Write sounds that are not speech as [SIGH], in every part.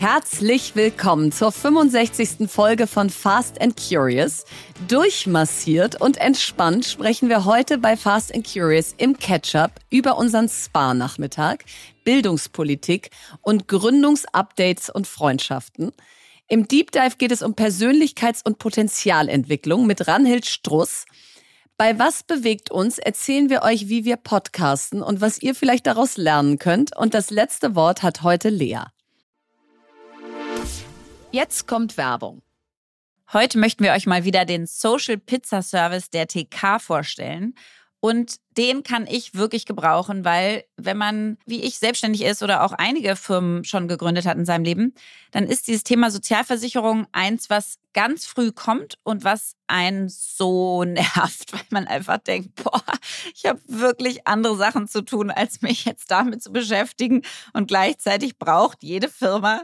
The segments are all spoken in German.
Herzlich willkommen zur 65. Folge von Fast and Curious. Durchmassiert und entspannt sprechen wir heute bei Fast and Curious im Ketchup über unseren Spa-Nachmittag, Bildungspolitik und Gründungsupdates und Freundschaften. Im Deep Dive geht es um Persönlichkeits- und Potenzialentwicklung mit Ranhild Struss. Bei Was bewegt uns erzählen wir euch, wie wir podcasten und was ihr vielleicht daraus lernen könnt. Und das letzte Wort hat heute Lea. Jetzt kommt Werbung. Heute möchten wir euch mal wieder den Social Pizza Service der TK vorstellen. Und den kann ich wirklich gebrauchen, weil wenn man, wie ich, selbstständig ist oder auch einige Firmen schon gegründet hat in seinem Leben, dann ist dieses Thema Sozialversicherung eins, was ganz früh kommt und was einen so [LAUGHS] nervt, weil man einfach denkt, boah, ich habe wirklich andere Sachen zu tun, als mich jetzt damit zu beschäftigen. Und gleichzeitig braucht jede Firma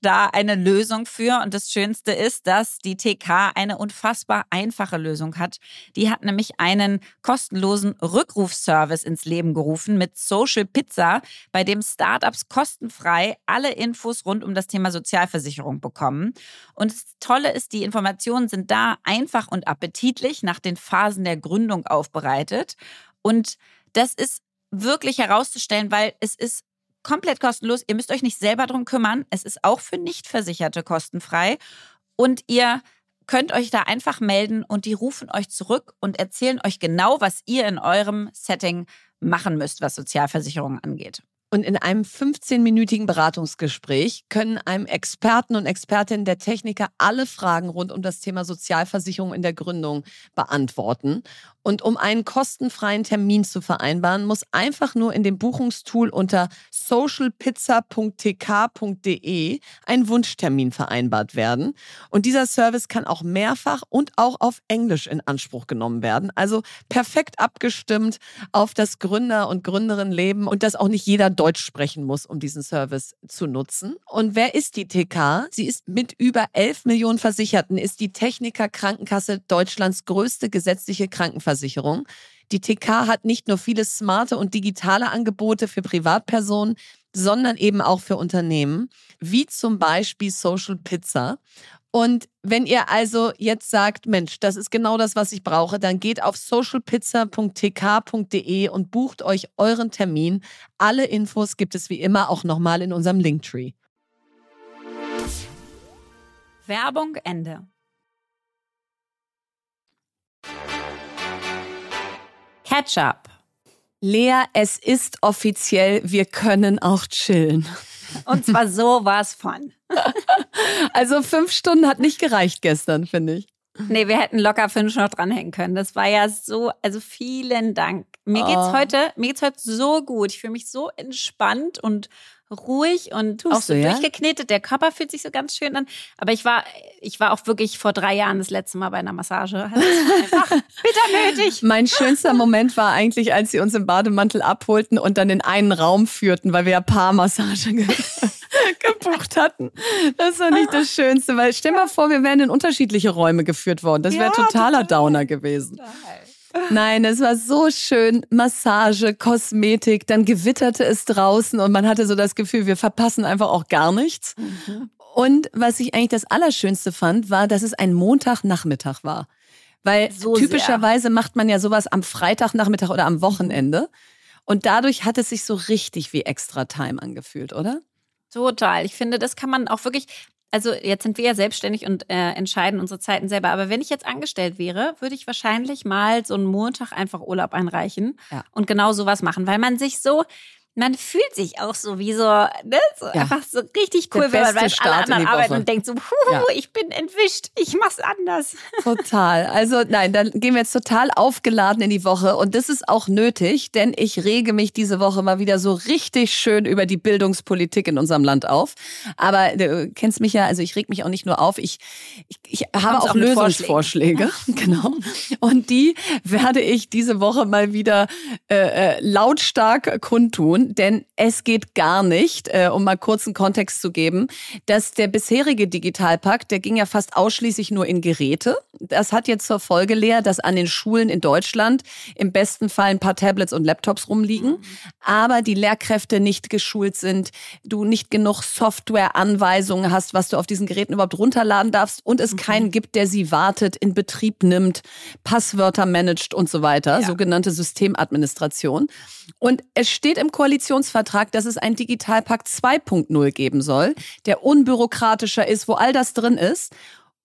da eine Lösung für. Und das Schönste ist, dass die TK eine unfassbar einfache Lösung hat. Die hat nämlich einen kostenlosen Rückrufservice ins Leben gerufen mit Social Pizza, bei dem Startups kostenfrei alle Infos rund um das Thema Sozialversicherung bekommen. Und das Tolle ist, die Informationen sind da einfach und appetitlich nach den Phasen der Gründung aufbereitet. Und das ist wirklich herauszustellen, weil es ist komplett kostenlos. Ihr müsst euch nicht selber drum kümmern. Es ist auch für Nichtversicherte kostenfrei. Und ihr könnt euch da einfach melden und die rufen euch zurück und erzählen euch genau, was ihr in eurem Setting machen müsst, was Sozialversicherungen angeht. Und in einem 15-minütigen Beratungsgespräch können einem Experten und Expertinnen der Techniker alle Fragen rund um das Thema Sozialversicherung in der Gründung beantworten. Und um einen kostenfreien Termin zu vereinbaren, muss einfach nur in dem Buchungstool unter socialpizza.tk.de ein Wunschtermin vereinbart werden. Und dieser Service kann auch mehrfach und auch auf Englisch in Anspruch genommen werden. Also perfekt abgestimmt auf das Gründer- und Gründerinnenleben und dass auch nicht jeder Deutsch sprechen muss, um diesen Service zu nutzen. Und wer ist die TK? Sie ist mit über 11 Millionen Versicherten, ist die Techniker Krankenkasse Deutschlands größte gesetzliche Krankenversicherung. Krankenversicherung. Die TK hat nicht nur viele smarte und digitale Angebote für Privatpersonen, sondern eben auch für Unternehmen, wie zum Beispiel Social Pizza. Und wenn ihr also jetzt sagt, Mensch, das ist genau das, was ich brauche, dann geht auf socialpizza.tk.de und bucht euch euren Termin. Alle Infos gibt es wie immer auch nochmal in unserem Linktree. Werbung Ende. Ketchup. Lea, es ist offiziell, wir können auch chillen. Und zwar so war es von. [LAUGHS] also fünf Stunden hat nicht gereicht gestern, finde ich. Nee, wir hätten locker fünf noch dranhängen können. Das war ja so, also vielen Dank. Mir geht's oh. heute, mir geht's heute so gut. Ich fühle mich so entspannt und ruhig und Tust auch so du, ja? durchgeknetet. Der Körper fühlt sich so ganz schön an. Aber ich war, ich war auch wirklich vor drei Jahren das letzte Mal bei einer Massage. Ist [LAUGHS] einfach bitter nötig. Mein schönster Moment war eigentlich, als sie uns im Bademantel abholten und dann in einen Raum führten, weil wir ja Paarmassage [LAUGHS] gebucht hatten. Das war nicht das Schönste, weil stell mal vor, wir wären in unterschiedliche Räume geführt worden. Das wäre ja, totaler total. Downer gewesen. Total. Nein, es war so schön. Massage, Kosmetik, dann gewitterte es draußen und man hatte so das Gefühl, wir verpassen einfach auch gar nichts. Mhm. Und was ich eigentlich das Allerschönste fand, war, dass es ein Montagnachmittag war. Weil so typischerweise sehr. macht man ja sowas am Freitagnachmittag oder am Wochenende. Und dadurch hat es sich so richtig wie Extra Time angefühlt, oder? Total. Ich finde, das kann man auch wirklich, also jetzt sind wir ja selbstständig und äh, entscheiden unsere Zeiten selber. Aber wenn ich jetzt angestellt wäre, würde ich wahrscheinlich mal so einen Montag einfach Urlaub einreichen ja. und genau sowas machen, weil man sich so, man fühlt sich auch so wie so, ne? so ja. einfach so richtig cool, wenn man weiß, Start alle anderen arbeiten und denkt so, huhu, ja. ich bin entwischt, ich mach's anders. [LAUGHS] Total. Also nein, dann gehen wir jetzt total aufgeladen in die Woche und das ist auch nötig, denn ich rege mich diese Woche mal wieder so richtig schön über die Bildungspolitik in unserem Land auf. Aber du kennst mich ja, also ich reg mich auch nicht nur auf, ich, ich, ich habe auch, auch Lösungsvorschläge. [LAUGHS] genau. Und die werde ich diese Woche mal wieder äh, äh lautstark kundtun denn es geht gar nicht, äh, um mal kurzen Kontext zu geben, dass der bisherige Digitalpakt, der ging ja fast ausschließlich nur in Geräte. Das hat jetzt zur Folge, Lea, dass an den Schulen in Deutschland im besten Fall ein paar Tablets und Laptops rumliegen, mhm. aber die Lehrkräfte nicht geschult sind, du nicht genug Softwareanweisungen hast, was du auf diesen Geräten überhaupt runterladen darfst und es mhm. keinen gibt, der sie wartet, in Betrieb nimmt, Passwörter managt und so weiter, ja. sogenannte Systemadministration. Und es steht im Koalitionsvertrag, dass es einen Digitalpakt 2.0 geben soll, der unbürokratischer ist, wo all das drin ist.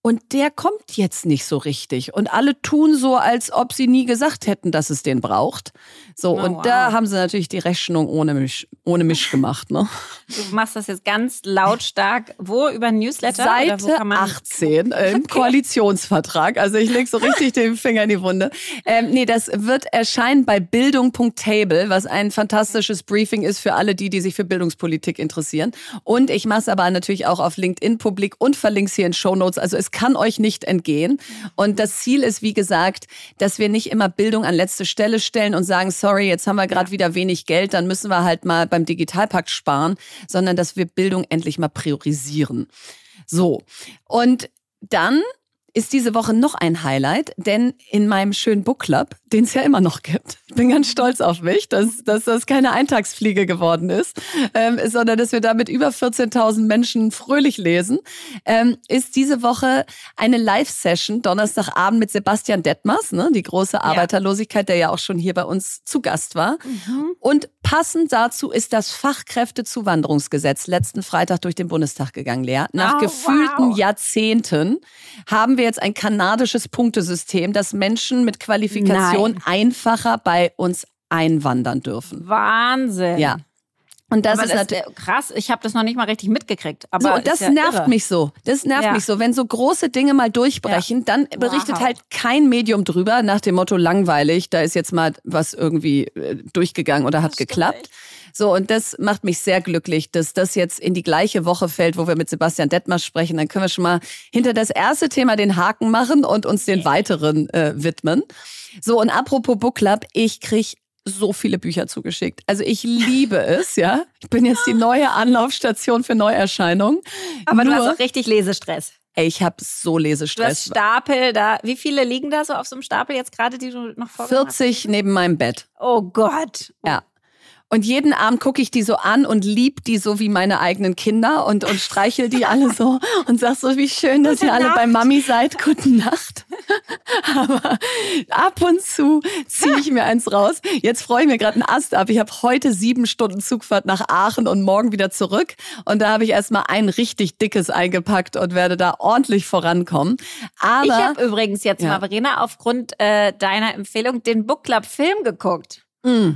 Und der kommt jetzt nicht so richtig. Und alle tun so, als ob sie nie gesagt hätten, dass es den braucht. So, oh, und wow. da haben sie natürlich die Rechnung ohne mich, ohne mich gemacht. Ne? Du machst das jetzt ganz lautstark. Wo über Newsletter? Seite 18 äh, im okay. Koalitionsvertrag. Also ich lege so richtig [LAUGHS] den Finger in die Wunde. Ähm, nee, das wird erscheinen bei Bildung.table, was ein fantastisches Briefing ist für alle die, die sich für Bildungspolitik interessieren. Und ich mache es aber natürlich auch auf LinkedIn publik und verlinke es hier in Show Notes. Also es kann euch nicht entgehen. Und das Ziel ist, wie gesagt, dass wir nicht immer Bildung an letzte Stelle stellen und sagen, sorry, jetzt haben wir gerade wieder wenig Geld, dann müssen wir halt mal beim Digitalpakt sparen, sondern dass wir Bildung endlich mal priorisieren. So. Und dann ist diese Woche noch ein Highlight, denn in meinem schönen Book Club, den es ja immer noch gibt, ich [LAUGHS] bin ganz stolz auf mich, dass, dass das keine Eintagsfliege geworden ist, ähm, sondern dass wir da mit über 14.000 Menschen fröhlich lesen, ähm, ist diese Woche eine Live-Session, Donnerstagabend mit Sebastian Detmers, ne, die große Arbeiterlosigkeit, der ja auch schon hier bei uns zu Gast war. Mhm. Und passend dazu ist das Fachkräftezuwanderungsgesetz letzten Freitag durch den Bundestag gegangen, Lea. Nach oh, gefühlten wow. Jahrzehnten haben wir jetzt ein kanadisches Punktesystem, das Menschen mit Qualifikation Nein. einfacher bei uns einwandern dürfen. Wahnsinn. Ja. Und das aber ist natürlich krass. Ich habe das noch nicht mal richtig mitgekriegt. Aber so, und das ja nervt irre. mich so. Das nervt ja. mich so. Wenn so große Dinge mal durchbrechen, ja. dann berichtet wow. halt kein Medium drüber nach dem Motto langweilig. Da ist jetzt mal was irgendwie äh, durchgegangen oder hat das geklappt. So, und das macht mich sehr glücklich, dass das jetzt in die gleiche Woche fällt, wo wir mit Sebastian Detmers sprechen. Dann können wir schon mal hinter das erste Thema den Haken machen und uns den weiteren äh, widmen. So, und apropos Book Club, ich krieg so viele Bücher zugeschickt. Also ich liebe es, ja. Ich bin jetzt die neue Anlaufstation für Neuerscheinungen. Aber Nur, du hast auch richtig Lesestress. Ey, ich habe so Lesestress. Du hast Stapel da. Wie viele liegen da so auf so einem Stapel jetzt gerade, die du noch vor 40 neben meinem Bett. Oh Gott. Ja. Und jeden Abend gucke ich die so an und lieb die so wie meine eigenen Kinder und, und streichel die alle so [LAUGHS] und sag so, wie schön, dass Gute ihr alle Nacht. bei Mami seid. Guten Nacht. [LAUGHS] Aber ab und zu ziehe ich mir eins raus. Jetzt freue ich mir gerade einen Ast ab. Ich habe heute sieben Stunden Zugfahrt nach Aachen und morgen wieder zurück. Und da habe ich erstmal ein richtig dickes eingepackt und werde da ordentlich vorankommen. Aber ich habe übrigens jetzt ja. mal, Verena, aufgrund äh, deiner Empfehlung den Book Club Film geguckt. Mm.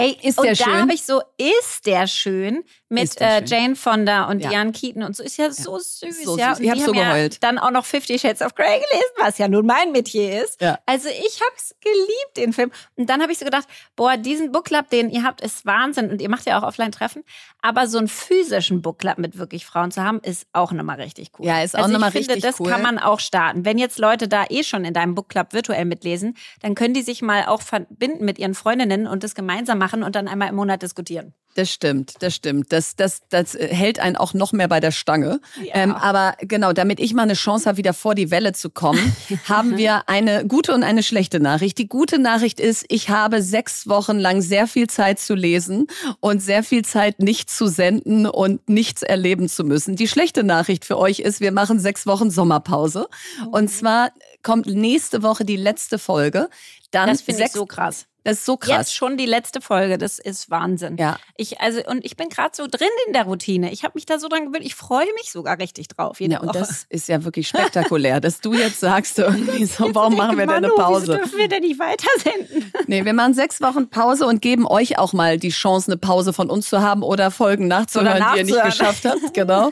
Ey, ist und der da habe ich so, ist der schön mit äh, Jane Fonda und ja. Diane Keaton und so. Ist ja, ja. so süß. So ja. süß. Ich habe so geheult. Ja dann auch noch Fifty Shades of Grey gelesen, was ja nun mein Metier ist. Also ich habe es geliebt, den Film. Und dann habe ich so gedacht, boah, diesen Book Club, den ihr habt, ist Wahnsinn. Und ihr macht ja auch Offline-Treffen. Aber so einen physischen Book Club mit wirklich Frauen zu haben, ist auch nochmal richtig cool. Ja, ist auch also nochmal richtig finde, das cool. Das kann man auch starten. Wenn jetzt Leute da eh schon in deinem Book Club virtuell mitlesen, dann können die sich mal auch verbinden mit ihren Freundinnen und das gemeinsam machen und dann einmal im Monat diskutieren. Das stimmt, das stimmt. Das, das, das hält einen auch noch mehr bei der Stange. Ja. Ähm, aber genau, damit ich mal eine Chance habe, wieder vor die Welle zu kommen, [LAUGHS] haben wir eine gute und eine schlechte Nachricht. Die gute Nachricht ist, ich habe sechs Wochen lang sehr viel Zeit zu lesen und sehr viel Zeit nicht zu senden und nichts erleben zu müssen. Die schlechte Nachricht für euch ist, wir machen sechs Wochen Sommerpause. Und zwar kommt nächste Woche die letzte Folge. Dann das finde ich so krass. Das ist so krass. Jetzt schon die letzte Folge, das ist Wahnsinn. Ja. Ich also und ich bin gerade so drin in der Routine. Ich habe mich da so dran gewöhnt. Ich freue mich sogar richtig drauf. Jede ja, und Woche. das ist ja wirklich spektakulär, dass du jetzt sagst [LAUGHS] irgendwie so, warum machen wir denn eine Pause? Wieso dürfen wir denn nicht weitersenden? [LAUGHS] Nee, wir machen sechs Wochen Pause und geben euch auch mal die Chance, eine Pause von uns zu haben oder Folgen nachzuhören, oder die ihr nicht geschafft habt. [LAUGHS] Genau.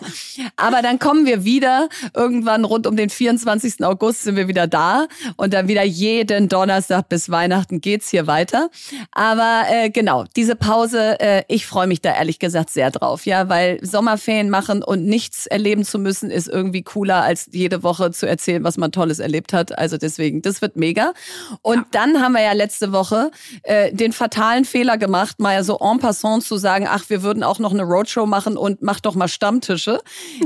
Aber dann kommen wir wieder. Irgendwann rund um den 24. August sind wir wieder da und dann wieder jeden Donnerstag bis Weihnachten geht's hier weiter weiter. Aber äh, genau, diese Pause, äh, ich freue mich da ehrlich gesagt sehr drauf, ja, weil Sommerferien machen und nichts erleben zu müssen, ist irgendwie cooler, als jede Woche zu erzählen, was man Tolles erlebt hat. Also deswegen, das wird mega. Und ja. dann haben wir ja letzte Woche äh, den fatalen Fehler gemacht, mal so en passant zu sagen, ach, wir würden auch noch eine Roadshow machen und mach doch mal Stammtische.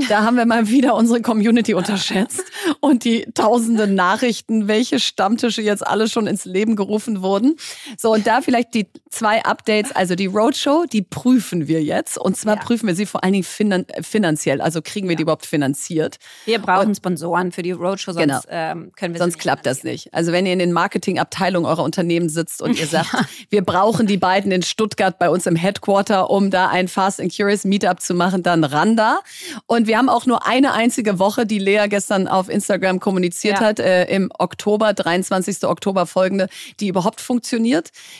Da haben wir mal wieder unsere Community unterschätzt und die tausenden Nachrichten, welche Stammtische jetzt alle schon ins Leben gerufen wurden. So, und da vielleicht die zwei Updates. Also die Roadshow, die prüfen wir jetzt. Und zwar ja. prüfen wir sie vor allen Dingen finan finanziell. Also kriegen wir ja. die überhaupt finanziert. Wir brauchen und, Sponsoren für die Roadshow, sonst genau. ähm, können wir Sonst klappt das nicht. Also wenn ihr in den Marketingabteilungen eurer Unternehmen sitzt und ihr [LAUGHS] sagt, ja. wir brauchen die beiden in Stuttgart bei uns im Headquarter, um da ein Fast and Curious Meetup zu machen, dann ran da. Und wir haben auch nur eine einzige Woche, die Lea gestern auf Instagram kommuniziert hat, äh, im Oktober, 23. Oktober folgende, die überhaupt funktioniert.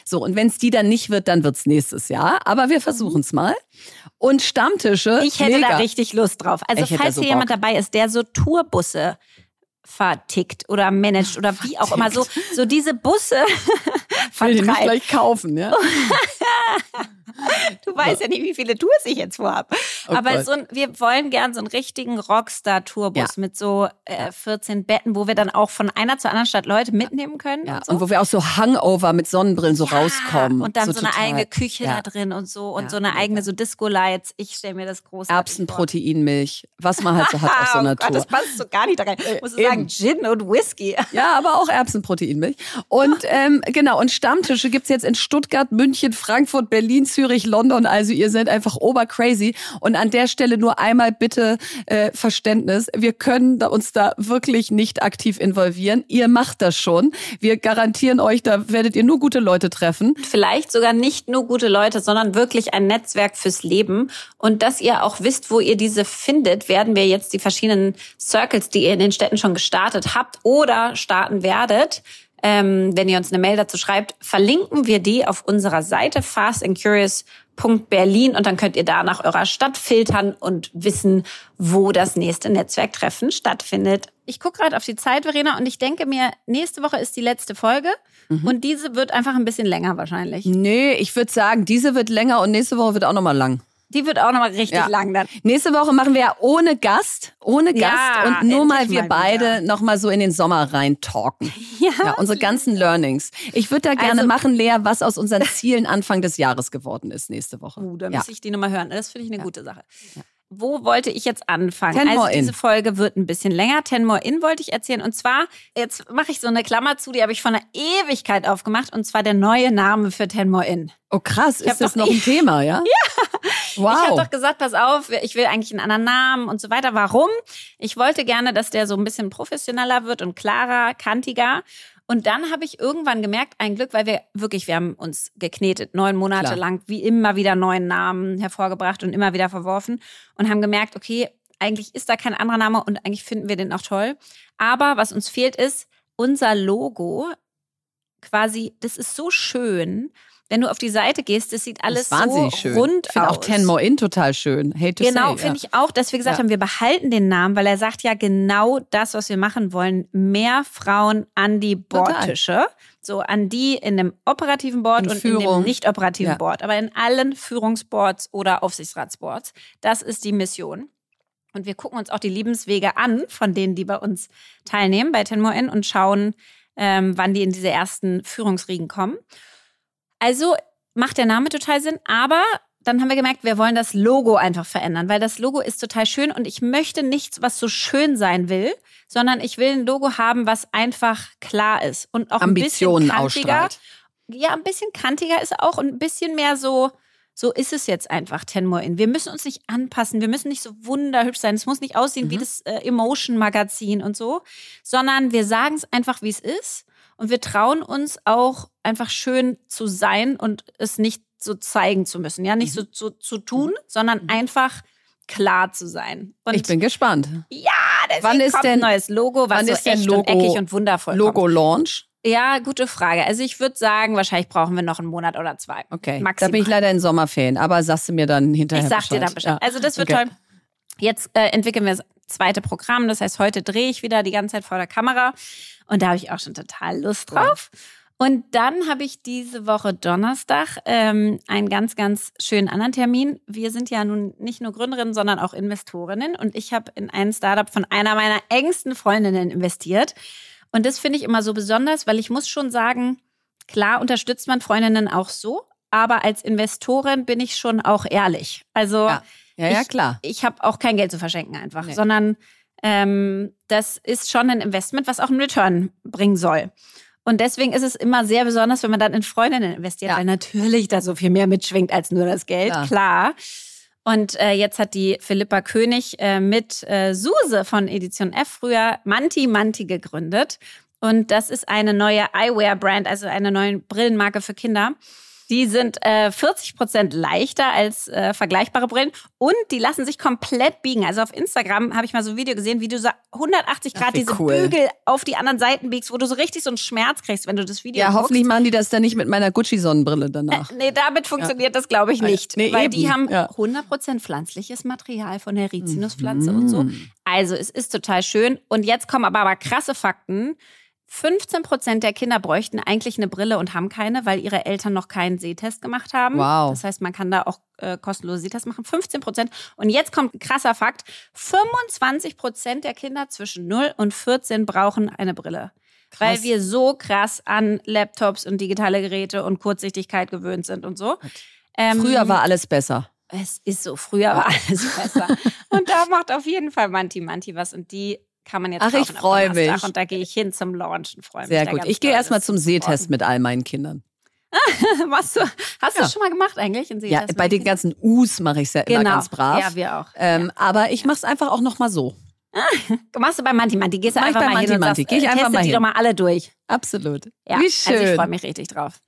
So, und wenn es die dann nicht wird, dann wird es nächstes Jahr. Aber wir versuchen es mal. Und Stammtische. Ich hätte mega. da richtig Lust drauf. Also, ich falls so hier jemand dabei ist, der so Tourbusse vertickt oder managt oder wie auch immer. So, so diese Busse. [LAUGHS] Will die nicht gleich kaufen, ja. [LAUGHS] Du weißt ja nicht, wie viele Tours ich jetzt vorhabe. Oh Aber so ein, wir wollen gern so einen richtigen Rockstar-Tourbus ja. mit so äh, 14 Betten, wo wir dann auch von einer zur anderen Stadt Leute mitnehmen können. Ja. Und, so. und wo wir auch so Hangover mit Sonnenbrillen so rauskommen. Und dann so, so eine eigene Küche da drin und so und so eine eigene so Disco-Lights. Ich stelle mir das groß Erbsenproteinmilch, was man halt so hat auf so [LAUGHS] einer oh Gott, Das passt so gar nicht da rein. Ich muss äh, sagen, Gin und Whisky. Ja, aber auch Erbsenproteinmilch. Und [LAUGHS] ähm, genau, und Stammtische gibt es jetzt in Stuttgart, München, Frankfurt, Berlin, Zürich, London. Also ihr seid einfach obercrazy. Und an der Stelle nur einmal bitte äh, Verständnis. Wir können uns da wirklich nicht aktiv involvieren. Ihr macht das schon. Wir garantieren euch, da werdet ihr nur gute Leute treffen. Vielleicht sogar nicht nur gute Leute, sondern wirklich ein Netzwerk fürs Leben. Und dass ihr auch wisst, wo ihr diese findet, werden wir jetzt die verschiedenen Circles, die ihr in den Städten schon gestartet habt oder starten werdet, ähm, wenn ihr uns eine Mail dazu schreibt, verlinken wir die auf unserer Seite fastandcurious.berlin und dann könnt ihr da nach eurer Stadt filtern und wissen, wo das nächste Netzwerktreffen stattfindet. Ich gucke gerade auf die Zeit, Verena, und ich denke mir, nächste Woche ist die letzte Folge mhm. und diese wird einfach ein bisschen länger wahrscheinlich. Nee, ich würde sagen, diese wird länger und nächste Woche wird auch nochmal lang. Die wird auch nochmal richtig ja. lang dann. Nächste Woche machen wir ja ohne Gast, ohne Gast ja, und nur mal wir mal beide nochmal so in den Sommer rein talken. Ja, ja unsere ganzen Learnings. Ich würde da gerne also, machen, Lea, was aus unseren Zielen Anfang des Jahres geworden ist nächste Woche. Uh, da muss ich die nochmal hören. Das finde ich eine gute Sache. Wo wollte ich jetzt anfangen? Ten also diese in. Folge wird ein bisschen länger. Ten More In wollte ich erzählen. Und zwar, jetzt mache ich so eine Klammer zu, die habe ich vor einer Ewigkeit aufgemacht. Und zwar der neue Name für Ten More In. Oh krass, ich ist das noch ein Thema, ja? [LAUGHS] ja. Wow. Ich habe doch gesagt, pass auf, ich will eigentlich einen anderen Namen und so weiter. Warum? Ich wollte gerne, dass der so ein bisschen professioneller wird und klarer, kantiger. Und dann habe ich irgendwann gemerkt, ein Glück, weil wir wirklich, wir haben uns geknetet, neun Monate Klar. lang, wie immer wieder neuen Namen hervorgebracht und immer wieder verworfen und haben gemerkt, okay, eigentlich ist da kein anderer Name und eigentlich finden wir den auch toll. Aber was uns fehlt ist, unser Logo quasi, das ist so schön wenn du auf die Seite gehst, das sieht alles das so schön. rund ich aus. auch Ten More In total schön. Hate to genau, finde ja. ich auch, dass wir gesagt ja. haben, wir behalten den Namen, weil er sagt ja genau das, was wir machen wollen. Mehr Frauen an die Bordtische. So an die in dem operativen Board in und Führung. in dem nicht operativen ja. Board, aber in allen Führungsboards oder Aufsichtsratsboards. Das ist die Mission. Und wir gucken uns auch die Lebenswege an von denen, die bei uns teilnehmen, bei Ten More In und schauen, ähm, wann die in diese ersten Führungsriegen kommen. Also macht der Name total Sinn, aber dann haben wir gemerkt, wir wollen das Logo einfach verändern, weil das Logo ist total schön und ich möchte nichts, was so schön sein will, sondern ich will ein Logo haben, was einfach klar ist und auch Ambitionen ein bisschen kantiger. Ausstrahlt. Ja, ein bisschen kantiger ist auch und ein bisschen mehr so so ist es jetzt einfach, Tenmo In. Wir müssen uns nicht anpassen, wir müssen nicht so wunderhübsch sein, es muss nicht aussehen mhm. wie das äh, Emotion-Magazin und so, sondern wir sagen es einfach, wie es ist und wir trauen uns auch einfach schön zu sein und es nicht so zeigen zu müssen. Ja, nicht mhm. so zu, zu tun, mhm. sondern mhm. einfach klar zu sein. Und ich bin gespannt. Ja, wann ist kommt denn, ein neues Logo, was wann so ist echt Logo, und eckig und wundervoll Logo. Launch? Ja, gute Frage. Also ich würde sagen, wahrscheinlich brauchen wir noch einen Monat oder zwei. Okay, Maximal. da bin ich leider in Sommerferien, aber sagst du mir dann hinterher Ich sag Bescheid. dir dann Bescheid. Ja. Also das wird okay. toll. Jetzt äh, entwickeln wir das zweite Programm. Das heißt, heute drehe ich wieder die ganze Zeit vor der Kamera und da habe ich auch schon total Lust drauf. Und dann habe ich diese Woche Donnerstag ähm, einen ganz, ganz schönen anderen Termin. Wir sind ja nun nicht nur Gründerinnen, sondern auch Investorinnen. Und ich habe in ein Startup von einer meiner engsten Freundinnen investiert. Und das finde ich immer so besonders, weil ich muss schon sagen, klar unterstützt man Freundinnen auch so, aber als Investorin bin ich schon auch ehrlich. Also ja, ja, ja klar. Ich, ich habe auch kein Geld zu verschenken einfach, nee. sondern ähm, das ist schon ein Investment, was auch einen Return bringen soll. Und deswegen ist es immer sehr besonders, wenn man dann in Freundinnen investiert, ja. weil natürlich da so viel mehr mitschwingt als nur das Geld, ja. klar. Und äh, jetzt hat die Philippa König äh, mit äh, Suse von Edition F früher Manti Manti gegründet. Und das ist eine neue Eyewear-Brand, also eine neue Brillenmarke für Kinder. Die sind äh, 40 Prozent leichter als äh, vergleichbare Brillen und die lassen sich komplett biegen. Also auf Instagram habe ich mal so ein Video gesehen, wie du so 180 Grad Ach, diese cool. Bügel auf die anderen Seiten biegst, wo du so richtig so einen Schmerz kriegst, wenn du das Video Ja, guckst. hoffentlich machen die das dann nicht mit meiner Gucci-Sonnenbrille danach. Äh, nee, damit funktioniert ja. das, glaube ich, nicht. Nee, weil eben. die haben ja. 100 Prozent pflanzliches Material von der Rizinuspflanze mhm. und so. Also es ist total schön. Und jetzt kommen aber, aber krasse Fakten. 15 Prozent der Kinder bräuchten eigentlich eine Brille und haben keine, weil ihre Eltern noch keinen Sehtest gemacht haben. Wow. Das heißt, man kann da auch äh, kostenlose Sehtest machen. 15 Prozent. Und jetzt kommt ein krasser Fakt. 25 Prozent der Kinder zwischen 0 und 14 brauchen eine Brille. Krass. Weil wir so krass an Laptops und digitale Geräte und Kurzsichtigkeit gewöhnt sind und so. Ähm, Früher war alles besser. Es ist so, früher war alles besser. und da macht auf jeden Fall Manti Manti was. Und die kann man jetzt Ach, ich freue mich. Und da gehe ich hin zum Launchen, freue mich. Sehr gut. Ich gehe erstmal zum Sehtest mit all meinen Kindern. [LAUGHS] Machst du, hast ja. du schon mal gemacht eigentlich? ja, bei den ganzen U's mache ich es ja genau. immer ganz brav. Ja, wir auch. Ähm, ja. Aber ich mache es einfach auch noch mal so. [LAUGHS] machst du bei Manti Manti? Gehst du einfach bei mal Manti hin und Manti. Geh ich einfach mal hin. die doch mal alle durch. Absolut. Ja, Wie schön. Also ich freue mich richtig drauf.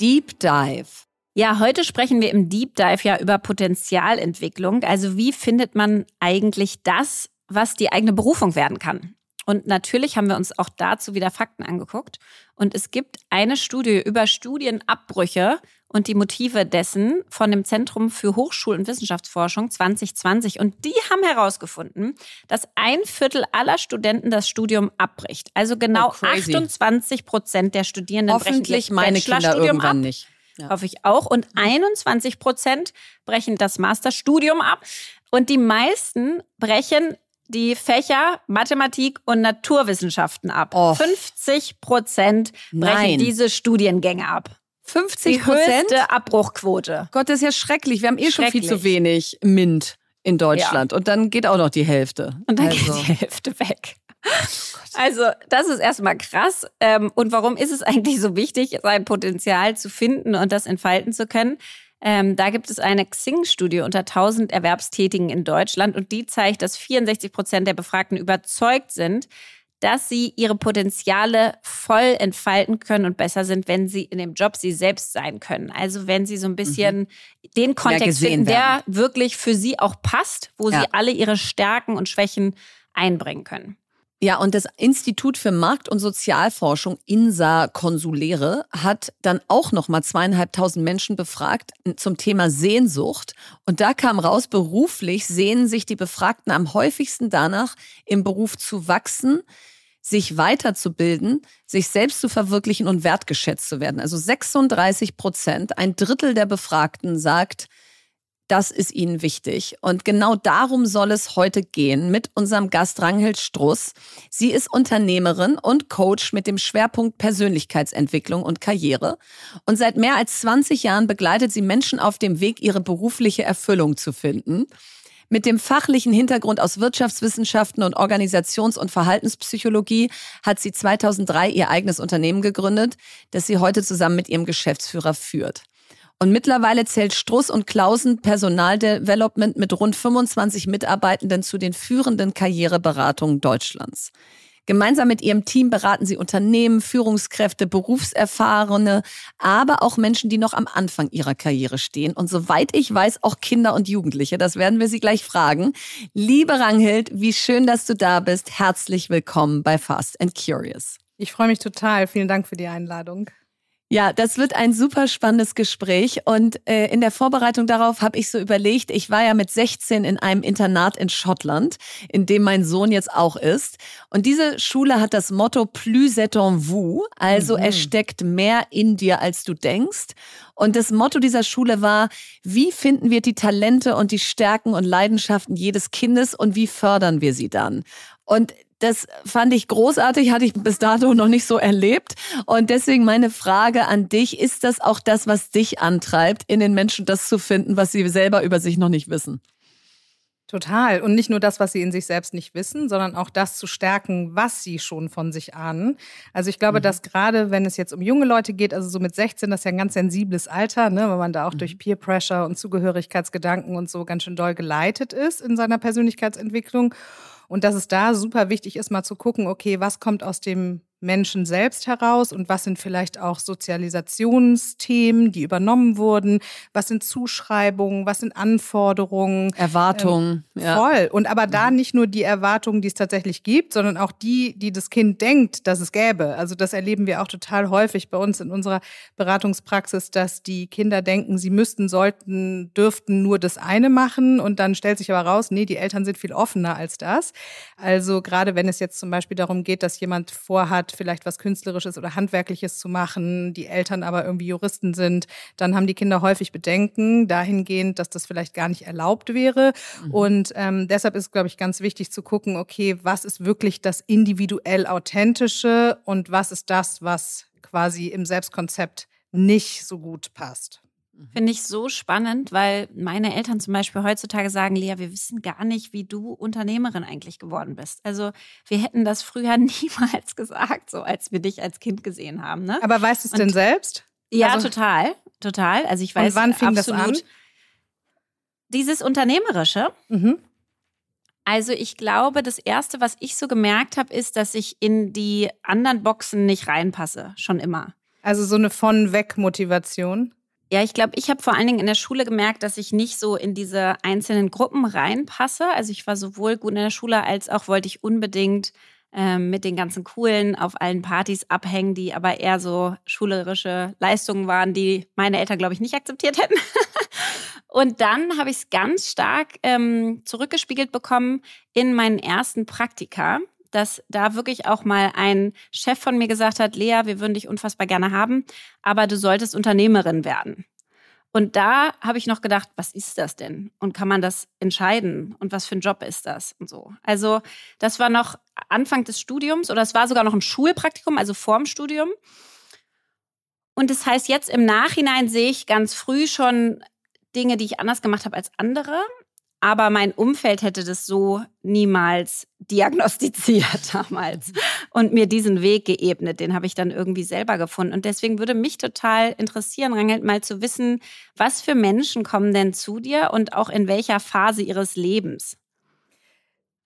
Deep Dive. Ja, heute sprechen wir im Deep Dive ja über Potenzialentwicklung. Also wie findet man eigentlich das, was die eigene Berufung werden kann? Und natürlich haben wir uns auch dazu wieder Fakten angeguckt. Und es gibt eine Studie über Studienabbrüche und die Motive dessen von dem Zentrum für Hochschul- und Wissenschaftsforschung 2020. Und die haben herausgefunden, dass ein Viertel aller Studenten das Studium abbricht. Also genau oh, 28 Prozent der Studierenden Hoffentlich brechen meine Kinder irgendwann ab. nicht. Ja. Hoffe ich auch. Und 21 Prozent brechen das Masterstudium ab. Und die meisten brechen die Fächer Mathematik und Naturwissenschaften ab. Oh. 50 Prozent brechen Nein. diese Studiengänge ab. 50 Prozent? Abbruchquote. Gott, das ist ja schrecklich. Wir haben eh schon viel zu wenig MINT in Deutschland. Ja. Und dann geht auch noch die Hälfte. Und dann also. geht die Hälfte weg. Also, das ist erstmal krass. Ähm, und warum ist es eigentlich so wichtig, sein Potenzial zu finden und das entfalten zu können? Ähm, da gibt es eine Xing-Studie unter 1000 Erwerbstätigen in Deutschland und die zeigt, dass 64 Prozent der Befragten überzeugt sind, dass sie ihre Potenziale voll entfalten können und besser sind, wenn sie in dem Job sie selbst sein können. Also wenn sie so ein bisschen mhm. den Kontext finden, der wirklich für sie auch passt, wo ja. sie alle ihre Stärken und Schwächen einbringen können. Ja, und das Institut für Markt- und Sozialforschung INSA Konsuläre hat dann auch noch mal zweieinhalbtausend Menschen befragt zum Thema Sehnsucht. Und da kam raus, beruflich sehnen sich die Befragten am häufigsten danach, im Beruf zu wachsen, sich weiterzubilden, sich selbst zu verwirklichen und wertgeschätzt zu werden. Also 36 Prozent, ein Drittel der Befragten sagt, das ist ihnen wichtig. Und genau darum soll es heute gehen mit unserem Gast Ranghild Struss. Sie ist Unternehmerin und Coach mit dem Schwerpunkt Persönlichkeitsentwicklung und Karriere. Und seit mehr als 20 Jahren begleitet sie Menschen auf dem Weg, ihre berufliche Erfüllung zu finden. Mit dem fachlichen Hintergrund aus Wirtschaftswissenschaften und Organisations- und Verhaltenspsychologie hat sie 2003 ihr eigenes Unternehmen gegründet, das sie heute zusammen mit ihrem Geschäftsführer führt. Und mittlerweile zählt Struss und Klausen Personaldevelopment mit rund 25 Mitarbeitenden zu den führenden Karriereberatungen Deutschlands. Gemeinsam mit ihrem Team beraten sie Unternehmen, Führungskräfte, Berufserfahrene, aber auch Menschen, die noch am Anfang ihrer Karriere stehen. Und soweit ich weiß, auch Kinder und Jugendliche. Das werden wir sie gleich fragen. Liebe Ranghild, wie schön, dass du da bist. Herzlich willkommen bei Fast and Curious. Ich freue mich total. Vielen Dank für die Einladung. Ja, das wird ein super spannendes Gespräch. Und äh, in der Vorbereitung darauf habe ich so überlegt, ich war ja mit 16 in einem Internat in Schottland, in dem mein Sohn jetzt auch ist. Und diese Schule hat das Motto Plus c'est en vous, also mhm. es steckt mehr in dir, als du denkst. Und das Motto dieser Schule war, wie finden wir die Talente und die Stärken und Leidenschaften jedes Kindes und wie fördern wir sie dann? Und das fand ich großartig, hatte ich bis dato noch nicht so erlebt. Und deswegen meine Frage an dich, ist das auch das, was dich antreibt, in den Menschen das zu finden, was sie selber über sich noch nicht wissen? Total. Und nicht nur das, was sie in sich selbst nicht wissen, sondern auch das zu stärken, was sie schon von sich ahnen. Also ich glaube, mhm. dass gerade wenn es jetzt um junge Leute geht, also so mit 16, das ist ja ein ganz sensibles Alter, ne, weil man da auch mhm. durch Peer Pressure und Zugehörigkeitsgedanken und so ganz schön doll geleitet ist in seiner Persönlichkeitsentwicklung. Und dass es da super wichtig ist, mal zu gucken, okay, was kommt aus dem Menschen selbst heraus und was sind vielleicht auch Sozialisationsthemen, die übernommen wurden, was sind Zuschreibungen, was sind Anforderungen. Erwartungen. Ähm, ja. Voll. Und aber da mhm. nicht nur die Erwartungen, die es tatsächlich gibt, sondern auch die, die das Kind denkt, dass es gäbe. Also das erleben wir auch total häufig bei uns in unserer Beratungspraxis, dass die Kinder denken, sie müssten, sollten, dürften nur das eine machen und dann stellt sich aber raus, nee, die Eltern sind viel offener als das. Also gerade wenn es jetzt zum Beispiel darum geht, dass jemand vorhat, vielleicht was Künstlerisches oder Handwerkliches zu machen, die Eltern aber irgendwie Juristen sind, dann haben die Kinder häufig Bedenken dahingehend, dass das vielleicht gar nicht erlaubt wäre. Mhm. Und ähm, deshalb ist, glaube ich, ganz wichtig zu gucken, okay, was ist wirklich das individuell Authentische und was ist das, was quasi im Selbstkonzept nicht so gut passt. Mhm. Finde ich so spannend, weil meine Eltern zum Beispiel heutzutage sagen, Lea, wir wissen gar nicht, wie du Unternehmerin eigentlich geworden bist. Also wir hätten das früher [LAUGHS] niemals gesagt, so als wir dich als Kind gesehen haben. Ne? Aber weißt du es denn selbst? Ja, also, total, total. Also ich weiß Und wann fing absolut, das an? Dieses Unternehmerische. Mhm. Also ich glaube, das Erste, was ich so gemerkt habe, ist, dass ich in die anderen Boxen nicht reinpasse, schon immer. Also so eine von-weg-Motivation? Ja, ich glaube, ich habe vor allen Dingen in der Schule gemerkt, dass ich nicht so in diese einzelnen Gruppen reinpasse. Also ich war sowohl gut in der Schule als auch wollte ich unbedingt ähm, mit den ganzen Coolen auf allen Partys abhängen, die aber eher so schulerische Leistungen waren, die meine Eltern, glaube ich, nicht akzeptiert hätten. [LAUGHS] Und dann habe ich es ganz stark ähm, zurückgespiegelt bekommen in meinen ersten Praktika dass da wirklich auch mal ein Chef von mir gesagt hat, Lea, wir würden dich unfassbar gerne haben, aber du solltest Unternehmerin werden. Und da habe ich noch gedacht, was ist das denn? Und kann man das entscheiden? Und was für ein Job ist das? Und so. Also, das war noch Anfang des Studiums oder es war sogar noch ein Schulpraktikum, also vorm Studium. Und das heißt, jetzt im Nachhinein sehe ich ganz früh schon Dinge, die ich anders gemacht habe als andere aber mein Umfeld hätte das so niemals diagnostiziert [LAUGHS] damals und mir diesen Weg geebnet. Den habe ich dann irgendwie selber gefunden. Und deswegen würde mich total interessieren, Rangelt, mal zu wissen, was für Menschen kommen denn zu dir und auch in welcher Phase ihres Lebens?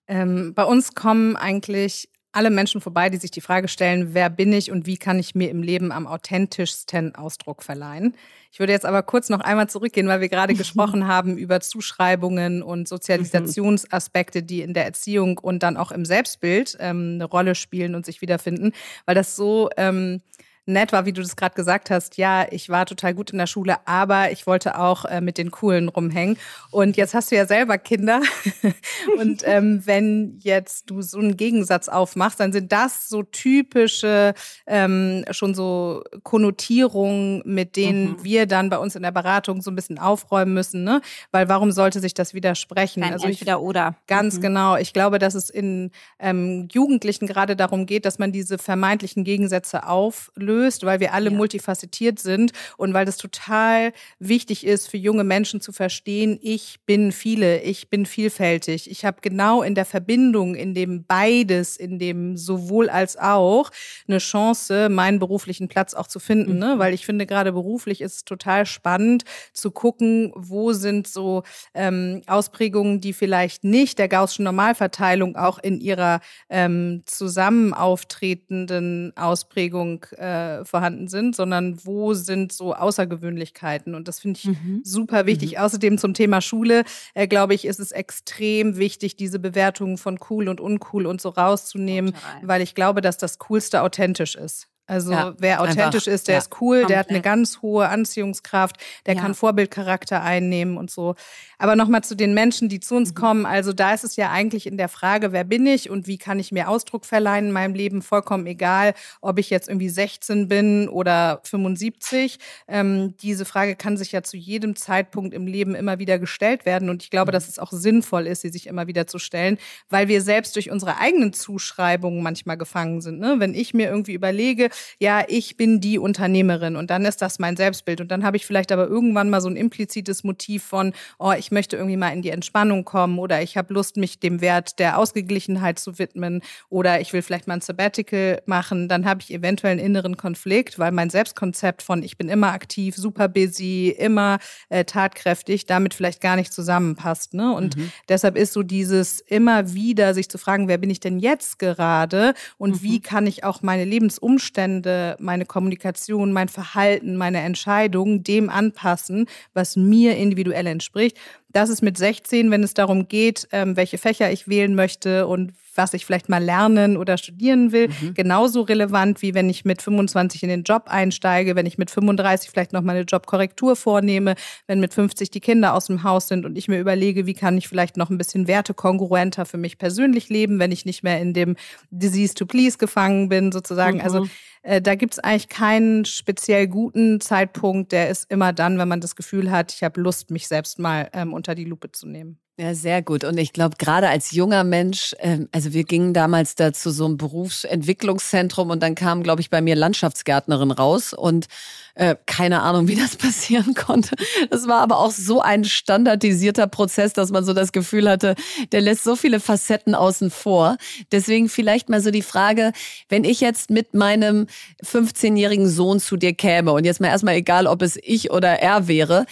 Ähm, bei uns kommen eigentlich alle Menschen vorbei, die sich die Frage stellen, wer bin ich und wie kann ich mir im Leben am authentischsten Ausdruck verleihen. Ich würde jetzt aber kurz noch einmal zurückgehen, weil wir gerade [LAUGHS] gesprochen haben über Zuschreibungen und Sozialisationsaspekte, die in der Erziehung und dann auch im Selbstbild ähm, eine Rolle spielen und sich wiederfinden, weil das so ähm, nett war, wie du das gerade gesagt hast. Ja, ich war total gut in der Schule, aber ich wollte auch äh, mit den Coolen rumhängen. Und jetzt hast du ja selber Kinder. [LAUGHS] und ähm, wenn jetzt du so einen Gegensatz aufmachst, dann sind das so typische ähm, schon so Konnotierungen, mit denen mhm. wir dann bei uns in der Beratung so ein bisschen aufräumen müssen. Ne? Weil warum sollte sich das widersprechen? Kein also entweder oder. Ganz mhm. genau. Ich glaube, dass es in ähm, Jugendlichen gerade darum geht, dass man diese vermeintlichen Gegensätze auflöst löst, weil wir alle ja. multifacettiert sind und weil das total wichtig ist für junge Menschen zu verstehen, ich bin viele, ich bin vielfältig. Ich habe genau in der Verbindung, in dem beides, in dem sowohl als auch eine Chance, meinen beruflichen Platz auch zu finden. Ne? Mhm. Ne? Weil ich finde, gerade beruflich ist es total spannend zu gucken, wo sind so ähm, Ausprägungen, die vielleicht nicht der Gaußschen Normalverteilung auch in ihrer ähm, zusammen auftretenden Ausprägung äh, vorhanden sind, sondern wo sind so Außergewöhnlichkeiten. Und das finde ich mhm. super wichtig. Mhm. Außerdem zum Thema Schule, äh, glaube ich, ist es extrem wichtig, diese Bewertungen von cool und uncool und so rauszunehmen, weil ich glaube, dass das Coolste authentisch ist. Also ja, wer authentisch einfach, ist, der ja, ist cool, komplett. der hat eine ganz hohe Anziehungskraft, der ja. kann Vorbildcharakter einnehmen und so. Aber nochmal zu den Menschen, die zu uns mhm. kommen. Also da ist es ja eigentlich in der Frage, wer bin ich und wie kann ich mir Ausdruck verleihen in meinem Leben, vollkommen egal, ob ich jetzt irgendwie 16 bin oder 75. Ähm, diese Frage kann sich ja zu jedem Zeitpunkt im Leben immer wieder gestellt werden. Und ich glaube, mhm. dass es auch sinnvoll ist, sie sich immer wieder zu stellen, weil wir selbst durch unsere eigenen Zuschreibungen manchmal gefangen sind. Ne? Wenn ich mir irgendwie überlege, ja, ich bin die Unternehmerin und dann ist das mein Selbstbild. Und dann habe ich vielleicht aber irgendwann mal so ein implizites Motiv von, oh, ich möchte irgendwie mal in die Entspannung kommen oder ich habe Lust, mich dem Wert der Ausgeglichenheit zu widmen oder ich will vielleicht mal ein Sabbatical machen. Dann habe ich eventuell einen inneren Konflikt, weil mein Selbstkonzept von ich bin immer aktiv, super busy, immer äh, tatkräftig, damit vielleicht gar nicht zusammenpasst. Ne? Und mhm. deshalb ist so dieses immer wieder sich zu fragen, wer bin ich denn jetzt gerade und mhm. wie kann ich auch meine Lebensumstände Umstände, meine Kommunikation, mein Verhalten, meine Entscheidungen dem anpassen, was mir individuell entspricht. Das ist mit 16, wenn es darum geht, ähm, welche Fächer ich wählen möchte und was ich vielleicht mal lernen oder studieren will, mhm. genauso relevant, wie wenn ich mit 25 in den Job einsteige, wenn ich mit 35 vielleicht noch mal eine Jobkorrektur vornehme, wenn mit 50 die Kinder aus dem Haus sind und ich mir überlege, wie kann ich vielleicht noch ein bisschen wertekongruenter für mich persönlich leben, wenn ich nicht mehr in dem Disease to Please gefangen bin, sozusagen. Also, mhm. Also äh, da gibt es eigentlich keinen speziell guten Zeitpunkt. Der ist immer dann, wenn man das Gefühl hat, ich habe Lust, mich selbst mal ähm, unter die Lupe zu nehmen. Ja, sehr gut. Und ich glaube, gerade als junger Mensch, äh, also wir gingen damals da zu so einem Berufsentwicklungszentrum und dann kam, glaube ich, bei mir Landschaftsgärtnerin raus und äh, keine Ahnung, [LAUGHS] wie das passieren konnte. Das war aber auch so ein standardisierter Prozess, dass man so das Gefühl hatte, der lässt so viele Facetten außen vor. Deswegen vielleicht mal so die Frage, wenn ich jetzt mit meinem 15-jährigen Sohn zu dir käme und jetzt mal erstmal egal, ob es ich oder er wäre,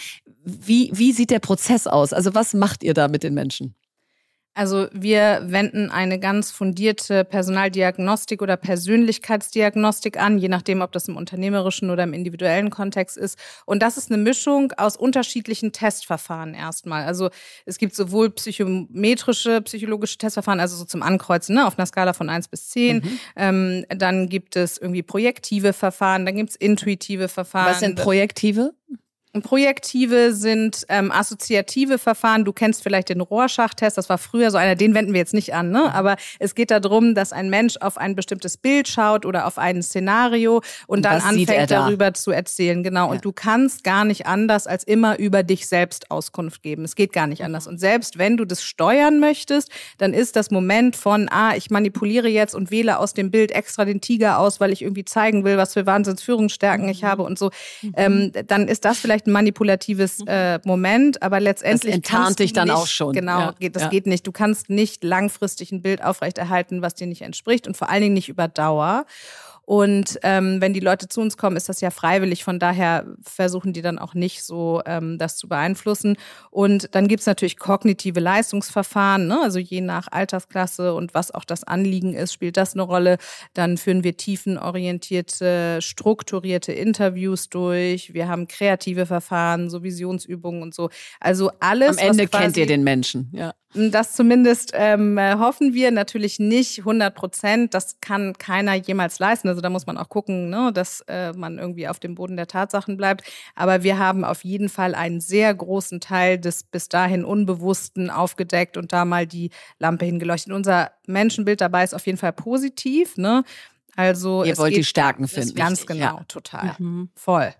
wie, wie sieht der Prozess aus? Also was macht ihr da mit den Menschen? Also wir wenden eine ganz fundierte Personaldiagnostik oder Persönlichkeitsdiagnostik an, je nachdem, ob das im unternehmerischen oder im individuellen Kontext ist. Und das ist eine Mischung aus unterschiedlichen Testverfahren erstmal. Also es gibt sowohl psychometrische, psychologische Testverfahren, also so zum Ankreuzen, ne, auf einer Skala von eins bis zehn. Mhm. Ähm, dann gibt es irgendwie projektive Verfahren, dann gibt es intuitive Verfahren. Was sind projektive? Projektive sind ähm, assoziative Verfahren. Du kennst vielleicht den Rorschach-Test, das war früher so einer, den wenden wir jetzt nicht an, ne? aber es geht darum, dass ein Mensch auf ein bestimmtes Bild schaut oder auf ein Szenario und, dann anfängt da? darüber zu erzählen. Genau. Ja. Und du kannst gar nicht anders als immer über dich selbst Auskunft geben. Es geht gar nicht anders. Und selbst wenn du das steuern möchtest, dann ist das Moment von, ah, ich manipuliere jetzt und wähle aus dem Bild extra den Tiger aus, weil ich irgendwie zeigen will, was für Wahnsinnsführungsstärken ich habe und so, mhm. ähm, dann ist das vielleicht ein manipulatives mhm. äh, Moment, aber letztendlich. Das enttarnt dich dann nicht, auch schon. Genau, ja, geht, das ja. geht nicht. Du kannst nicht langfristig ein Bild aufrechterhalten, was dir nicht entspricht und vor allen Dingen nicht über Dauer. Und ähm, wenn die Leute zu uns kommen, ist das ja freiwillig. Von daher versuchen die dann auch nicht so, ähm, das zu beeinflussen. Und dann gibt's natürlich kognitive Leistungsverfahren. Ne? Also je nach Altersklasse und was auch das Anliegen ist, spielt das eine Rolle. Dann führen wir tiefenorientierte, strukturierte Interviews durch. Wir haben kreative Verfahren, so Visionsübungen und so. Also alles. Am Ende kennt ihr den Menschen, ja. Das zumindest ähm, hoffen wir natürlich nicht 100 Prozent. Das kann keiner jemals leisten. Also da muss man auch gucken, ne, dass äh, man irgendwie auf dem Boden der Tatsachen bleibt. Aber wir haben auf jeden Fall einen sehr großen Teil des bis dahin Unbewussten aufgedeckt und da mal die Lampe hingeleuchtet. Unser Menschenbild dabei ist auf jeden Fall positiv. Ne? Also ihr wollt die Stärken finden. Ganz genau, ja. total. Mhm. Voll.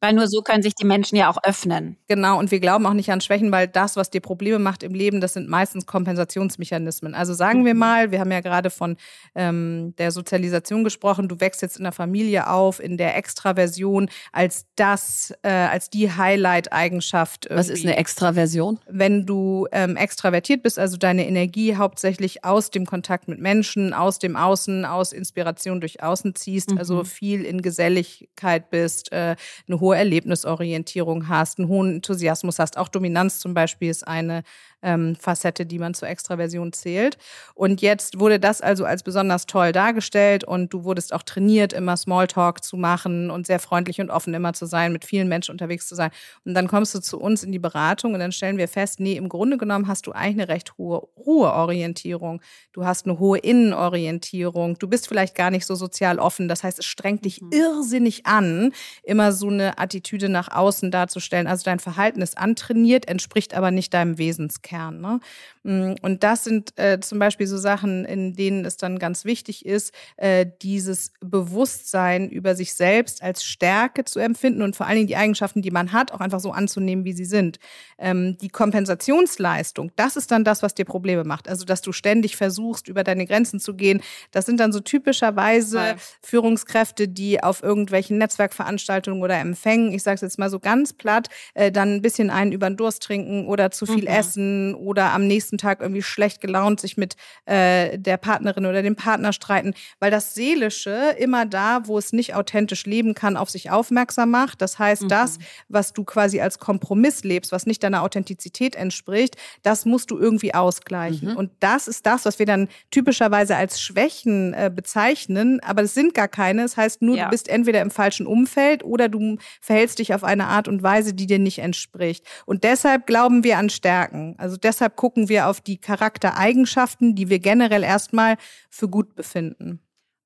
Weil nur so können sich die Menschen ja auch öffnen. Genau, und wir glauben auch nicht an Schwächen, weil das, was dir Probleme macht im Leben, das sind meistens Kompensationsmechanismen. Also sagen wir mhm. mal, wir haben ja gerade von ähm, der Sozialisation gesprochen, du wächst jetzt in der Familie auf, in der Extraversion als das, äh, als die Highlight-Eigenschaft. Was ist eine Extraversion? Wenn du ähm, extravertiert bist, also deine Energie hauptsächlich aus dem Kontakt mit Menschen, aus dem Außen, aus Inspiration durch Außen ziehst, also mhm. also viel in Geselligkeit bist, äh, eine hohe Erlebnisorientierung hast, einen hohen Enthusiasmus hast. Auch Dominanz zum Beispiel ist eine ähm, Facette, die man zur Extraversion zählt. Und jetzt wurde das also als besonders toll dargestellt und du wurdest auch trainiert, immer Smalltalk zu machen und sehr freundlich und offen immer zu sein, mit vielen Menschen unterwegs zu sein. Und dann kommst du zu uns in die Beratung und dann stellen wir fest, nee, im Grunde genommen hast du eigentlich eine recht hohe Ruheorientierung. Du hast eine hohe Innenorientierung. Du bist vielleicht gar nicht so sozial offen. Das heißt, es strengt dich mhm. irrsinnig an, immer so eine Attitüde nach außen darzustellen. Also dein Verhalten ist antrainiert, entspricht aber nicht deinem Wesenskern. Ne? Mm, und das sind äh, zum Beispiel so Sachen, in denen es dann ganz wichtig ist, äh, dieses Bewusstsein über sich selbst als Stärke zu empfinden und vor allen Dingen die Eigenschaften, die man hat, auch einfach so anzunehmen, wie sie sind. Ähm, die Kompensationsleistung, das ist dann das, was dir Probleme macht. Also, dass du ständig versuchst, über deine Grenzen zu gehen. Das sind dann so typischerweise Voll. Führungskräfte, die auf irgendwelchen Netzwerkveranstaltungen oder Empfängen, ich sage es jetzt mal so ganz platt, äh, dann ein bisschen einen über den Durst trinken oder zu viel mhm. essen oder am nächsten Tag irgendwie schlecht gelaunt sich mit äh, der Partnerin oder dem Partner streiten, weil das Seelische immer da, wo es nicht authentisch leben kann, auf sich aufmerksam macht. Das heißt, mhm. das, was du quasi als Kompromiss lebst, was nicht deiner Authentizität entspricht, das musst du irgendwie ausgleichen. Mhm. Und das ist das, was wir dann typischerweise als Schwächen äh, bezeichnen, aber es sind gar keine. Das heißt nur, ja. du bist entweder im falschen Umfeld oder du verhältst dich auf eine Art und Weise, die dir nicht entspricht. Und deshalb glauben wir an Stärken. Also deshalb gucken wir auf die Charaktereigenschaften, die wir generell erstmal für gut befinden.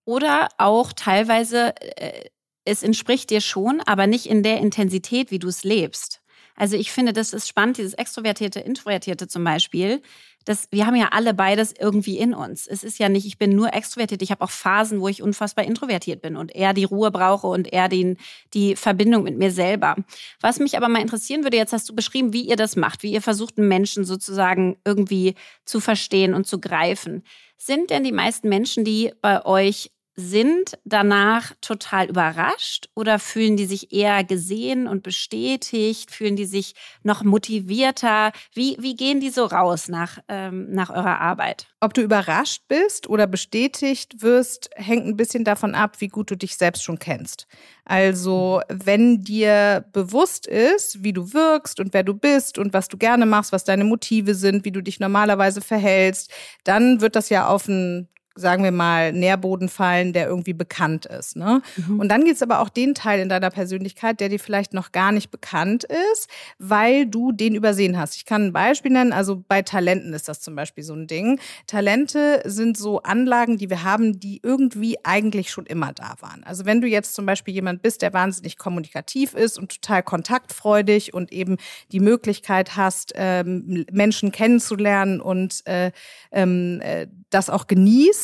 Oder auch teilweise, äh, es entspricht dir schon, aber nicht in der Intensität, wie du es lebst. Also ich finde, das ist spannend, dieses Extrovertierte, Introvertierte zum Beispiel. Das, wir haben ja alle beides irgendwie in uns. Es ist ja nicht, ich bin nur extrovertiert. Ich habe auch Phasen, wo ich unfassbar introvertiert bin und eher die Ruhe brauche und eher den, die Verbindung mit mir selber. Was mich aber mal interessieren würde, jetzt hast du beschrieben, wie ihr das macht, wie ihr versucht, Menschen sozusagen irgendwie zu verstehen und zu greifen. Sind denn die meisten Menschen, die bei euch sind danach total überrascht oder fühlen die sich eher gesehen und bestätigt? Fühlen die sich noch motivierter? Wie, wie gehen die so raus nach, ähm, nach eurer Arbeit? Ob du überrascht bist oder bestätigt wirst, hängt ein bisschen davon ab, wie gut du dich selbst schon kennst. Also, wenn dir bewusst ist, wie du wirkst und wer du bist und was du gerne machst, was deine Motive sind, wie du dich normalerweise verhältst, dann wird das ja auf ein sagen wir mal, Nährboden fallen, der irgendwie bekannt ist. Ne? Mhm. Und dann gibt es aber auch den Teil in deiner Persönlichkeit, der dir vielleicht noch gar nicht bekannt ist, weil du den übersehen hast. Ich kann ein Beispiel nennen, also bei Talenten ist das zum Beispiel so ein Ding. Talente sind so Anlagen, die wir haben, die irgendwie eigentlich schon immer da waren. Also wenn du jetzt zum Beispiel jemand bist, der wahnsinnig kommunikativ ist und total kontaktfreudig und eben die Möglichkeit hast, ähm, Menschen kennenzulernen und äh, ähm, äh, das auch genießt,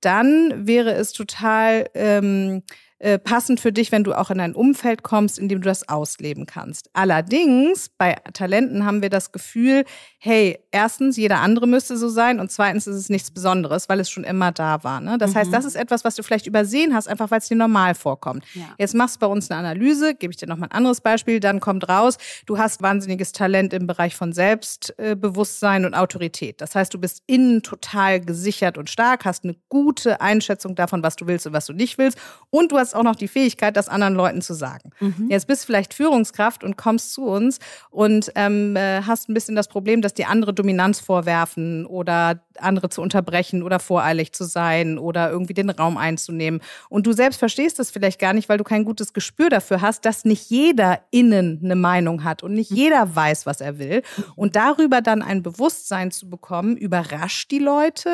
dann wäre es total ähm, äh, passend für dich, wenn du auch in ein Umfeld kommst, in dem du das ausleben kannst. Allerdings, bei Talenten haben wir das Gefühl, hey, erstens, jeder andere müsste so sein und zweitens ist es nichts Besonderes, weil es schon immer da war. Ne? Das mhm. heißt, das ist etwas, was du vielleicht übersehen hast, einfach weil es dir normal vorkommt. Ja. Jetzt machst du bei uns eine Analyse, gebe ich dir nochmal ein anderes Beispiel, dann kommt raus, du hast wahnsinniges Talent im Bereich von Selbstbewusstsein und Autorität. Das heißt, du bist innen total gesichert und stark, hast eine gute Einschätzung davon, was du willst und was du nicht willst und du hast auch noch die Fähigkeit, das anderen Leuten zu sagen. Mhm. Jetzt bist du vielleicht Führungskraft und kommst zu uns und ähm, äh, hast ein bisschen das Problem, dass dass die andere Dominanz vorwerfen oder andere zu unterbrechen oder voreilig zu sein oder irgendwie den Raum einzunehmen. Und du selbst verstehst das vielleicht gar nicht, weil du kein gutes Gespür dafür hast, dass nicht jeder innen eine Meinung hat und nicht jeder weiß, was er will. Und darüber dann ein Bewusstsein zu bekommen, überrascht die Leute,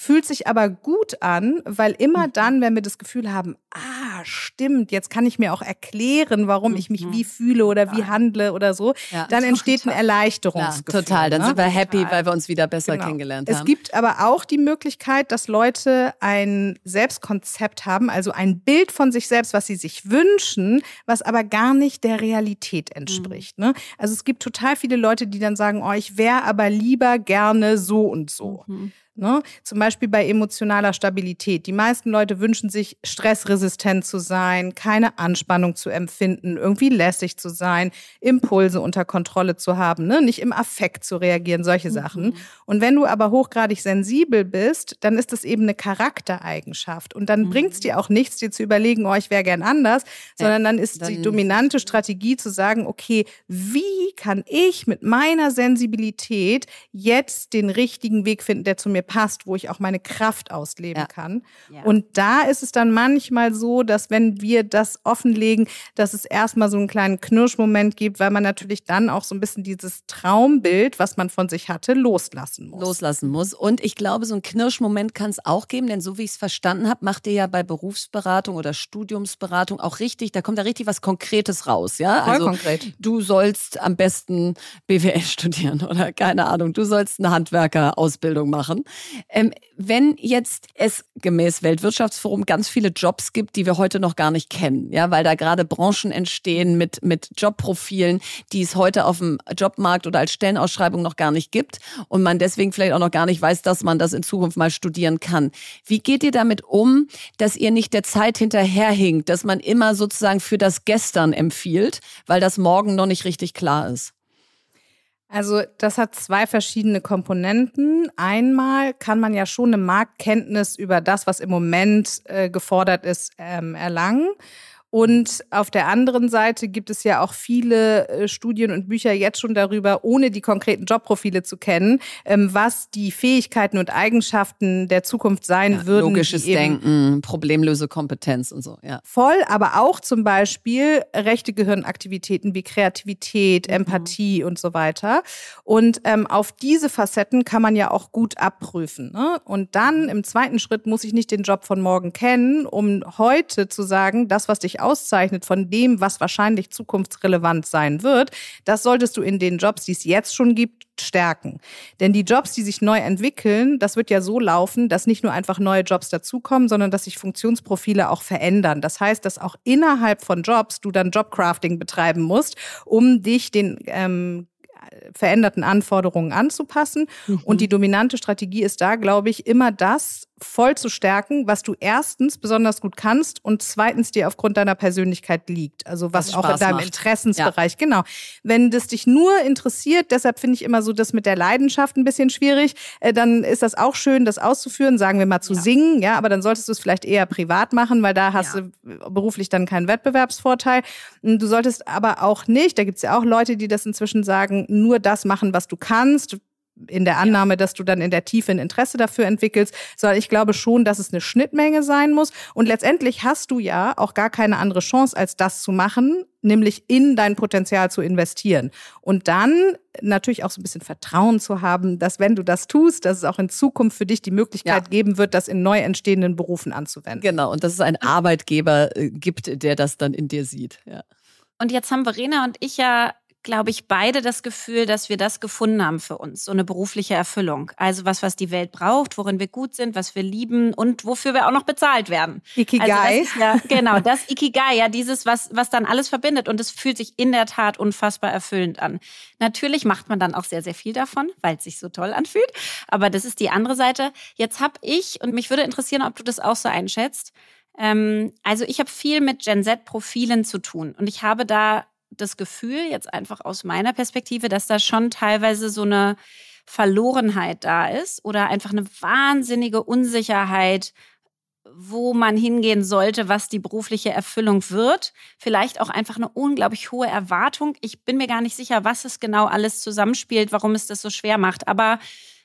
fühlt sich aber gut an, weil immer mhm. dann, wenn wir das Gefühl haben, ah, stimmt, jetzt kann ich mir auch erklären, warum ich mich mhm. wie fühle oder wie handle oder so, ja, dann entsteht ein Erleichterungsgefühl. Ja, total, dann ne? sind wir happy, weil wir uns wieder besser genau. kennengelernt haben. Es gibt aber auch die Möglichkeit, dass Leute ein Selbstkonzept haben, also ein Bild von sich selbst, was sie sich wünschen, was aber gar nicht der Realität entspricht. Mhm. Ne? Also es gibt total viele Leute, die dann sagen, oh, ich wäre aber lieber gerne so und so. Mhm. Ne? Zum Beispiel bei emotionaler Stabilität. Die meisten Leute wünschen sich, stressresistent zu sein, keine Anspannung zu empfinden, irgendwie lässig zu sein, Impulse unter Kontrolle zu haben, ne? nicht im Affekt zu reagieren, solche mhm. Sachen. Und wenn du aber hochgradig sensibel bist, dann ist das eben eine Charaktereigenschaft. Und dann mhm. bringt es dir auch nichts, dir zu überlegen, oh, ich wäre gern anders, sondern dann ist dann die dominante Strategie zu sagen, okay, wie kann ich mit meiner Sensibilität jetzt den richtigen Weg finden, der zu mir passt, wo ich auch meine Kraft ausleben ja. kann. Ja. Und da ist es dann manchmal so, dass wenn wir das offenlegen, dass es erstmal so einen kleinen Knirschmoment gibt, weil man natürlich dann auch so ein bisschen dieses Traumbild, was man von sich hatte, loslassen muss. Loslassen muss. Und ich glaube, so ein Knirschmoment kann es auch geben, denn so wie ich es verstanden habe, macht ihr ja bei Berufsberatung oder Studiumsberatung auch richtig, da kommt da richtig was Konkretes raus, ja? Voll also, konkret. Du sollst am besten BWL [LAUGHS] studieren oder keine Ahnung, du sollst eine Handwerkerausbildung machen. Ähm, wenn jetzt es gemäß Weltwirtschaftsforum ganz viele Jobs gibt, die wir heute noch gar nicht kennen, ja, weil da gerade Branchen entstehen mit, mit Jobprofilen, die es heute auf dem Jobmarkt oder als Stellenausschreibung noch gar nicht gibt und man deswegen vielleicht auch noch gar nicht weiß, dass man das in Zukunft mal studieren kann. Wie geht ihr damit um, dass ihr nicht der Zeit hinterherhinkt, dass man immer sozusagen für das Gestern empfiehlt, weil das morgen noch nicht richtig klar ist? Also das hat zwei verschiedene Komponenten. Einmal kann man ja schon eine Marktkenntnis über das, was im Moment äh, gefordert ist, ähm, erlangen. Und auf der anderen Seite gibt es ja auch viele äh, Studien und Bücher jetzt schon darüber, ohne die konkreten Jobprofile zu kennen, ähm, was die Fähigkeiten und Eigenschaften der Zukunft sein ja, würden. Logisches Denken, Problemlösekompetenz und so, ja. Voll, aber auch zum Beispiel rechte Gehirnaktivitäten wie Kreativität, mhm. Empathie und so weiter. Und ähm, auf diese Facetten kann man ja auch gut abprüfen. Ne? Und dann im zweiten Schritt muss ich nicht den Job von morgen kennen, um heute zu sagen, das, was dich auszeichnet von dem, was wahrscheinlich zukunftsrelevant sein wird, das solltest du in den Jobs, die es jetzt schon gibt, stärken. Denn die Jobs, die sich neu entwickeln, das wird ja so laufen, dass nicht nur einfach neue Jobs dazukommen, sondern dass sich Funktionsprofile auch verändern. Das heißt, dass auch innerhalb von Jobs du dann Jobcrafting betreiben musst, um dich den ähm, veränderten Anforderungen anzupassen. Mhm. Und die dominante Strategie ist da, glaube ich, immer das voll zu stärken, was du erstens besonders gut kannst und zweitens dir aufgrund deiner Persönlichkeit liegt. Also was, was auch in deinem macht. Interessensbereich, ja. genau. Wenn das dich nur interessiert, deshalb finde ich immer so das mit der Leidenschaft ein bisschen schwierig, äh, dann ist das auch schön, das auszuführen, sagen wir mal zu ja. singen, ja, aber dann solltest du es vielleicht eher privat machen, weil da hast ja. du beruflich dann keinen Wettbewerbsvorteil. Du solltest aber auch nicht, da gibt es ja auch Leute, die das inzwischen sagen, nur das machen, was du kannst in der Annahme, dass du dann in der Tiefe ein Interesse dafür entwickelst, sondern ich glaube schon, dass es eine Schnittmenge sein muss. Und letztendlich hast du ja auch gar keine andere Chance, als das zu machen, nämlich in dein Potenzial zu investieren. Und dann natürlich auch so ein bisschen Vertrauen zu haben, dass wenn du das tust, dass es auch in Zukunft für dich die Möglichkeit ja. geben wird, das in neu entstehenden Berufen anzuwenden. Genau, und dass es einen Arbeitgeber äh, gibt, der das dann in dir sieht. Ja. Und jetzt haben Verena und ich ja glaube ich, beide das Gefühl, dass wir das gefunden haben für uns, so eine berufliche Erfüllung. Also was, was die Welt braucht, worin wir gut sind, was wir lieben und wofür wir auch noch bezahlt werden. Ikigai. Also ja, genau, das Ikigai, ja, dieses, was, was dann alles verbindet und es fühlt sich in der Tat unfassbar erfüllend an. Natürlich macht man dann auch sehr, sehr viel davon, weil es sich so toll anfühlt. Aber das ist die andere Seite. Jetzt habe ich, und mich würde interessieren, ob du das auch so einschätzt, ähm, also ich habe viel mit Gen Z-Profilen zu tun und ich habe da das Gefühl, jetzt einfach aus meiner Perspektive, dass da schon teilweise so eine Verlorenheit da ist oder einfach eine wahnsinnige Unsicherheit, wo man hingehen sollte, was die berufliche Erfüllung wird. Vielleicht auch einfach eine unglaublich hohe Erwartung. Ich bin mir gar nicht sicher, was es genau alles zusammenspielt, warum es das so schwer macht. Aber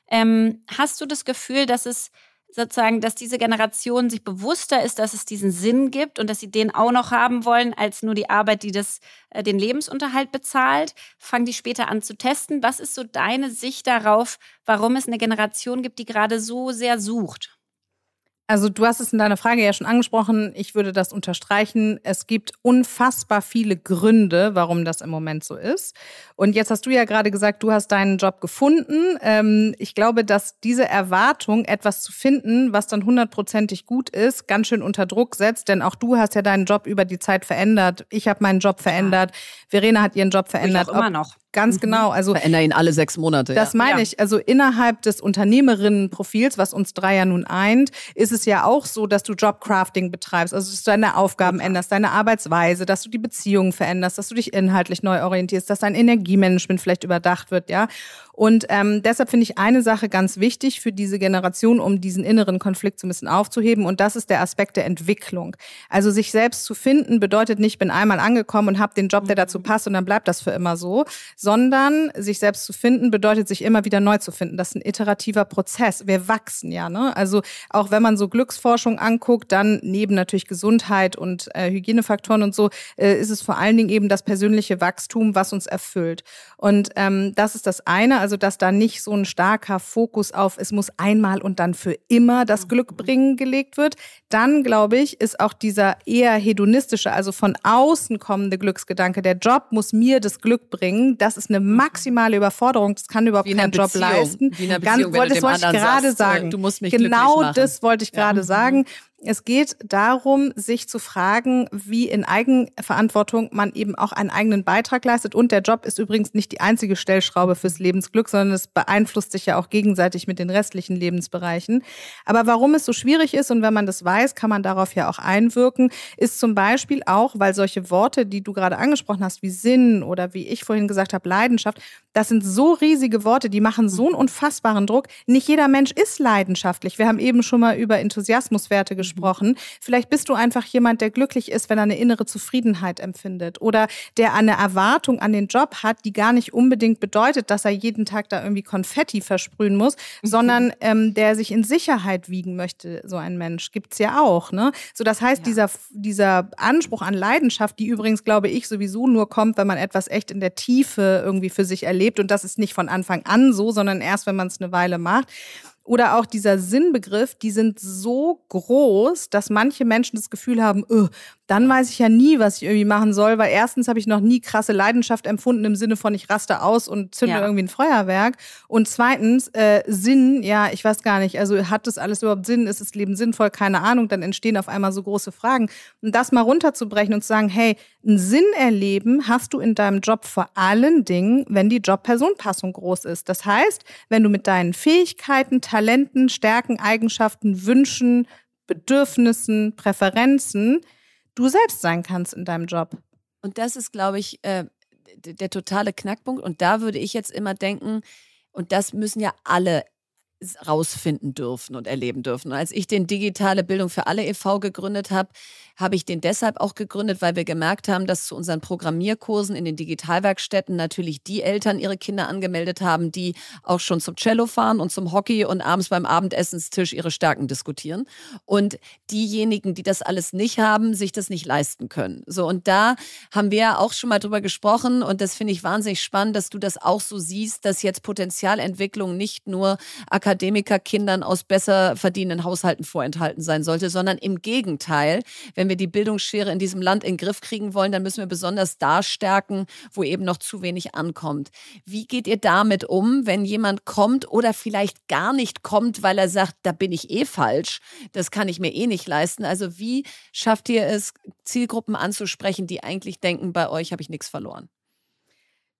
ähm, hast du das Gefühl, dass es sozusagen, dass diese Generation sich bewusster ist, dass es diesen Sinn gibt und dass sie den auch noch haben wollen, als nur die Arbeit, die das, äh, den Lebensunterhalt bezahlt. Fangen die später an zu testen. Was ist so deine Sicht darauf, warum es eine Generation gibt, die gerade so sehr sucht? Also du hast es in deiner Frage ja schon angesprochen. Ich würde das unterstreichen. Es gibt unfassbar viele Gründe, warum das im Moment so ist. Und jetzt hast du ja gerade gesagt, du hast deinen Job gefunden. Ähm, ich glaube, dass diese Erwartung, etwas zu finden, was dann hundertprozentig gut ist, ganz schön unter Druck setzt. Denn auch du hast ja deinen Job über die Zeit verändert. Ich habe meinen Job verändert. Verena hat ihren Job verändert. Ich auch immer noch. Ganz mhm. genau. Also verändere ihn alle sechs Monate. Das ja. meine ich. Also innerhalb des Unternehmerinnenprofils, was uns drei ja nun eint, ist es ja auch so, dass du Jobcrafting betreibst, also dass du deine Aufgaben ja. änderst, deine Arbeitsweise, dass du die Beziehungen veränderst, dass du dich inhaltlich neu orientierst, dass dein Energiemanagement vielleicht überdacht wird, ja. Und ähm, deshalb finde ich eine Sache ganz wichtig für diese Generation, um diesen inneren Konflikt so ein bisschen aufzuheben. Und das ist der Aspekt der Entwicklung. Also sich selbst zu finden bedeutet nicht, bin einmal angekommen und habe den Job, der dazu passt und dann bleibt das für immer so, sondern sich selbst zu finden bedeutet, sich immer wieder neu zu finden. Das ist ein iterativer Prozess. Wir wachsen ja. Ne? Also auch wenn man so Glücksforschung anguckt, dann neben natürlich Gesundheit und äh, Hygienefaktoren und so, äh, ist es vor allen Dingen eben das persönliche Wachstum, was uns erfüllt. Und ähm, das ist das eine also dass da nicht so ein starker Fokus auf, es muss einmal und dann für immer das mhm. Glück bringen gelegt wird. Dann, glaube ich, ist auch dieser eher hedonistische, also von außen kommende Glücksgedanke, der Job muss mir das Glück bringen, das ist eine mhm. maximale Überforderung, das kann überhaupt kein Job leisten. Wie in einer Beziehung, Ganz, das wollte ich gerade sagen. Du musst mich genau das wollte ich gerade ja. sagen. Es geht darum, sich zu fragen, wie in Eigenverantwortung man eben auch einen eigenen Beitrag leistet. Und der Job ist übrigens nicht die einzige Stellschraube fürs Lebensglück, sondern es beeinflusst sich ja auch gegenseitig mit den restlichen Lebensbereichen. Aber warum es so schwierig ist und wenn man das weiß, kann man darauf ja auch einwirken, ist zum Beispiel auch, weil solche Worte, die du gerade angesprochen hast, wie Sinn oder wie ich vorhin gesagt habe, Leidenschaft, das sind so riesige Worte, die machen so einen unfassbaren Druck. Nicht jeder Mensch ist leidenschaftlich. Wir haben eben schon mal über Enthusiasmuswerte gesprochen gesprochen. Vielleicht bist du einfach jemand, der glücklich ist, wenn er eine innere Zufriedenheit empfindet oder der eine Erwartung an den Job hat, die gar nicht unbedingt bedeutet, dass er jeden Tag da irgendwie Konfetti versprühen muss, mhm. sondern ähm, der sich in Sicherheit wiegen möchte. So ein Mensch gibt's ja auch. Ne? So, das heißt, ja. dieser, dieser Anspruch an Leidenschaft, die übrigens, glaube ich, sowieso nur kommt, wenn man etwas echt in der Tiefe irgendwie für sich erlebt. Und das ist nicht von Anfang an so, sondern erst, wenn man es eine Weile macht oder auch dieser Sinnbegriff, die sind so groß, dass manche Menschen das Gefühl haben, dann weiß ich ja nie, was ich irgendwie machen soll, weil erstens habe ich noch nie krasse Leidenschaft empfunden im Sinne von ich raste aus und zünde ja. irgendwie ein Feuerwerk. Und zweitens äh, Sinn, ja, ich weiß gar nicht, also hat das alles überhaupt Sinn, ist das Leben sinnvoll, keine Ahnung, dann entstehen auf einmal so große Fragen. Und das mal runterzubrechen und zu sagen, hey, ein Sinn erleben hast du in deinem Job vor allen Dingen, wenn die Job-Personenpassung groß ist. Das heißt, wenn du mit deinen Fähigkeiten, Talenten, Stärken, Eigenschaften, Wünschen, Bedürfnissen, Präferenzen du selbst sein kannst in deinem Job. Und das ist, glaube ich, äh, der totale Knackpunkt. Und da würde ich jetzt immer denken, und das müssen ja alle rausfinden dürfen und erleben dürfen. Und als ich den Digitale Bildung für alle e.V. gegründet habe, habe ich den deshalb auch gegründet, weil wir gemerkt haben, dass zu unseren Programmierkursen in den Digitalwerkstätten natürlich die Eltern ihre Kinder angemeldet haben, die auch schon zum Cello fahren und zum Hockey und abends beim Abendessenstisch ihre Stärken diskutieren. Und diejenigen, die das alles nicht haben, sich das nicht leisten können. So, und da haben wir auch schon mal drüber gesprochen und das finde ich wahnsinnig spannend, dass du das auch so siehst, dass jetzt Potenzialentwicklung nicht nur Akademikerkindern aus besser verdienenden Haushalten vorenthalten sein sollte, sondern im Gegenteil, wenn wir die Bildungsschere in diesem Land in den Griff kriegen wollen, dann müssen wir besonders da stärken, wo eben noch zu wenig ankommt. Wie geht ihr damit um, wenn jemand kommt oder vielleicht gar nicht kommt, weil er sagt, da bin ich eh falsch, das kann ich mir eh nicht leisten? Also wie schafft ihr es, Zielgruppen anzusprechen, die eigentlich denken, bei euch habe ich nichts verloren?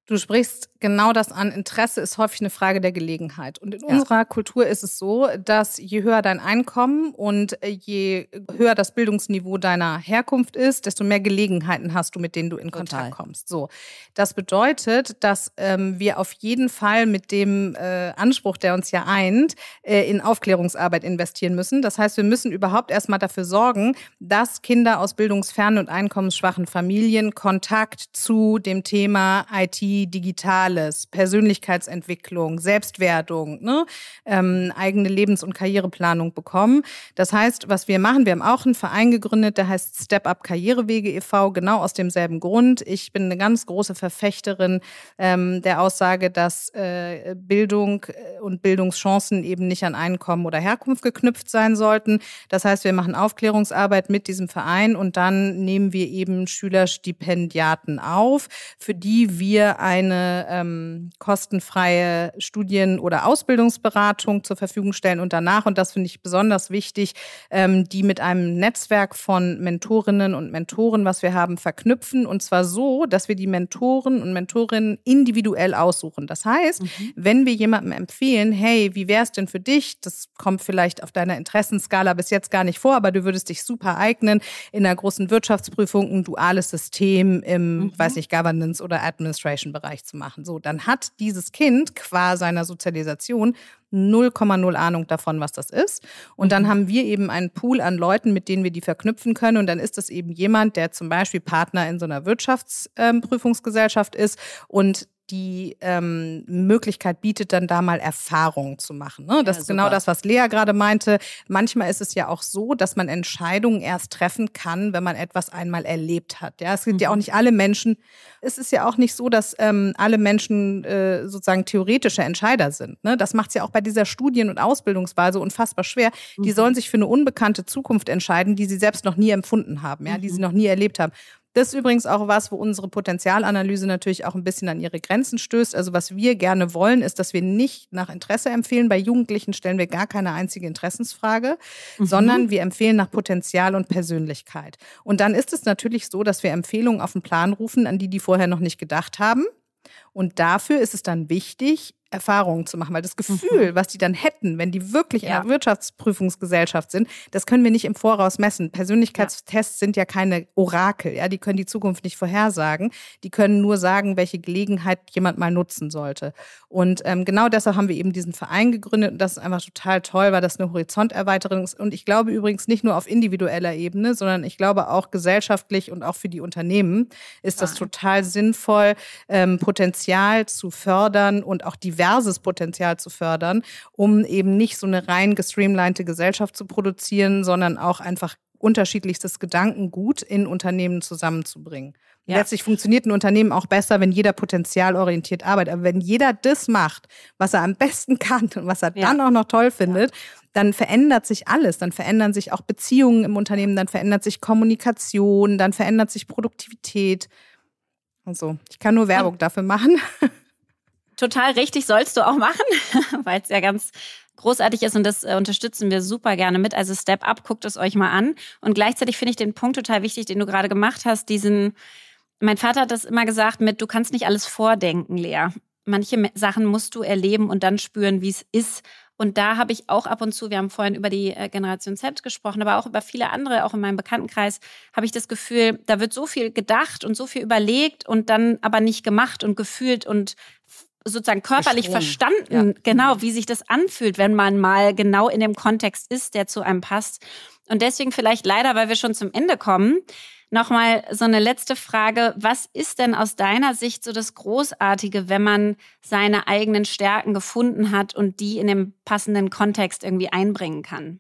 Du sprichst genau das an. Interesse ist häufig eine Frage der Gelegenheit. Und in ja. unserer Kultur ist es so, dass je höher dein Einkommen und je höher das Bildungsniveau deiner Herkunft ist, desto mehr Gelegenheiten hast du, mit denen du in Total. Kontakt kommst. So, das bedeutet, dass ähm, wir auf jeden Fall mit dem äh, Anspruch, der uns ja eint, äh, in Aufklärungsarbeit investieren müssen. Das heißt, wir müssen überhaupt erstmal dafür sorgen, dass Kinder aus bildungsfernen und einkommensschwachen Familien Kontakt zu dem Thema IT Digitales, Persönlichkeitsentwicklung, Selbstwertung, ne? ähm, eigene Lebens- und Karriereplanung bekommen. Das heißt, was wir machen, wir haben auch einen Verein gegründet, der heißt Step Up Karrierewege e.V., genau aus demselben Grund. Ich bin eine ganz große Verfechterin ähm, der Aussage, dass äh, Bildung äh, und Bildungschancen eben nicht an Einkommen oder Herkunft geknüpft sein sollten. Das heißt, wir machen Aufklärungsarbeit mit diesem Verein und dann nehmen wir eben Schülerstipendiaten auf, für die wir eine ähm, kostenfreie Studien- oder Ausbildungsberatung zur Verfügung stellen und danach, und das finde ich besonders wichtig, ähm, die mit einem Netzwerk von Mentorinnen und Mentoren, was wir haben, verknüpfen. Und zwar so, dass wir die Mentoren und Mentorinnen individuell aussuchen. Das heißt, mhm. wenn wir jemandem empfehlen, hey, wie wäre es denn für dich? Das kommt vielleicht auf deiner Interessenskala bis jetzt gar nicht vor, aber du würdest dich super eignen, in einer großen Wirtschaftsprüfung ein duales System im, mhm. weiß nicht, Governance oder Administration-Bereich zu machen. So, dann hat dieses Kind qua seiner Sozialisation 0,0 Ahnung davon, was das ist. Und dann mhm. haben wir eben einen Pool an Leuten, mit denen wir die verknüpfen können. Und dann ist das eben jemand, der zum Beispiel Partner in so einer Wirtschaftsprüfungsgesellschaft ähm, ist und die ähm, Möglichkeit bietet, dann da mal Erfahrungen zu machen. Ne? Das ja, ist genau das, was Lea gerade meinte. Manchmal ist es ja auch so, dass man Entscheidungen erst treffen kann, wenn man etwas einmal erlebt hat. Ja, es gibt mhm. ja auch mhm. nicht alle Menschen. Es ist ja auch nicht so, dass ähm, alle Menschen äh, sozusagen theoretische Entscheider sind. Ne? Das macht es ja auch bei dieser Studien- und Ausbildungsweise unfassbar schwer. Mhm. Die sollen sich für eine unbekannte Zukunft entscheiden, die sie selbst noch nie empfunden haben, ja, mhm. die sie mhm. noch nie erlebt haben. Das ist übrigens auch was, wo unsere Potenzialanalyse natürlich auch ein bisschen an ihre Grenzen stößt. Also was wir gerne wollen, ist, dass wir nicht nach Interesse empfehlen. Bei Jugendlichen stellen wir gar keine einzige Interessensfrage, mhm. sondern wir empfehlen nach Potenzial und Persönlichkeit. Und dann ist es natürlich so, dass wir Empfehlungen auf den Plan rufen, an die die vorher noch nicht gedacht haben. Und dafür ist es dann wichtig, Erfahrungen zu machen, weil das Gefühl, mhm. was die dann hätten, wenn die wirklich ja. in einer Wirtschaftsprüfungsgesellschaft sind, das können wir nicht im Voraus messen. Persönlichkeitstests ja. sind ja keine Orakel, ja, die können die Zukunft nicht vorhersagen. Die können nur sagen, welche Gelegenheit jemand mal nutzen sollte. Und ähm, genau deshalb haben wir eben diesen Verein gegründet und das ist einfach total toll, weil das eine Horizonterweiterung ist. Und ich glaube übrigens nicht nur auf individueller Ebene, sondern ich glaube auch gesellschaftlich und auch für die Unternehmen ist das total sinnvoll, ähm, Potenzial zu fördern und auch die diverses Potenzial zu fördern, um eben nicht so eine rein gestreamlinete Gesellschaft zu produzieren, sondern auch einfach unterschiedlichstes Gedankengut in Unternehmen zusammenzubringen. Ja. Letztlich funktioniert ein Unternehmen auch besser, wenn jeder potenzialorientiert arbeitet. Aber wenn jeder das macht, was er am besten [LAUGHS] kann und was er ja. dann auch noch toll findet, ja. dann verändert sich alles. Dann verändern sich auch Beziehungen im Unternehmen, dann verändert sich Kommunikation, dann verändert sich Produktivität. Also, ich kann nur Werbung dafür machen. [LAUGHS] Total richtig, sollst du auch machen, [LAUGHS] weil es ja ganz großartig ist und das äh, unterstützen wir super gerne mit. Also Step Up, guckt es euch mal an. Und gleichzeitig finde ich den Punkt total wichtig, den du gerade gemacht hast, diesen, mein Vater hat das immer gesagt mit, du kannst nicht alles vordenken, Lea. Manche Sachen musst du erleben und dann spüren, wie es ist. Und da habe ich auch ab und zu, wir haben vorhin über die äh, Generation Z gesprochen, aber auch über viele andere, auch in meinem Bekanntenkreis, habe ich das Gefühl, da wird so viel gedacht und so viel überlegt und dann aber nicht gemacht und gefühlt und sozusagen körperlich verstanden, ja. genau, wie sich das anfühlt, wenn man mal genau in dem Kontext ist, der zu einem passt. Und deswegen vielleicht leider, weil wir schon zum Ende kommen, nochmal so eine letzte Frage. Was ist denn aus deiner Sicht so das Großartige, wenn man seine eigenen Stärken gefunden hat und die in dem passenden Kontext irgendwie einbringen kann?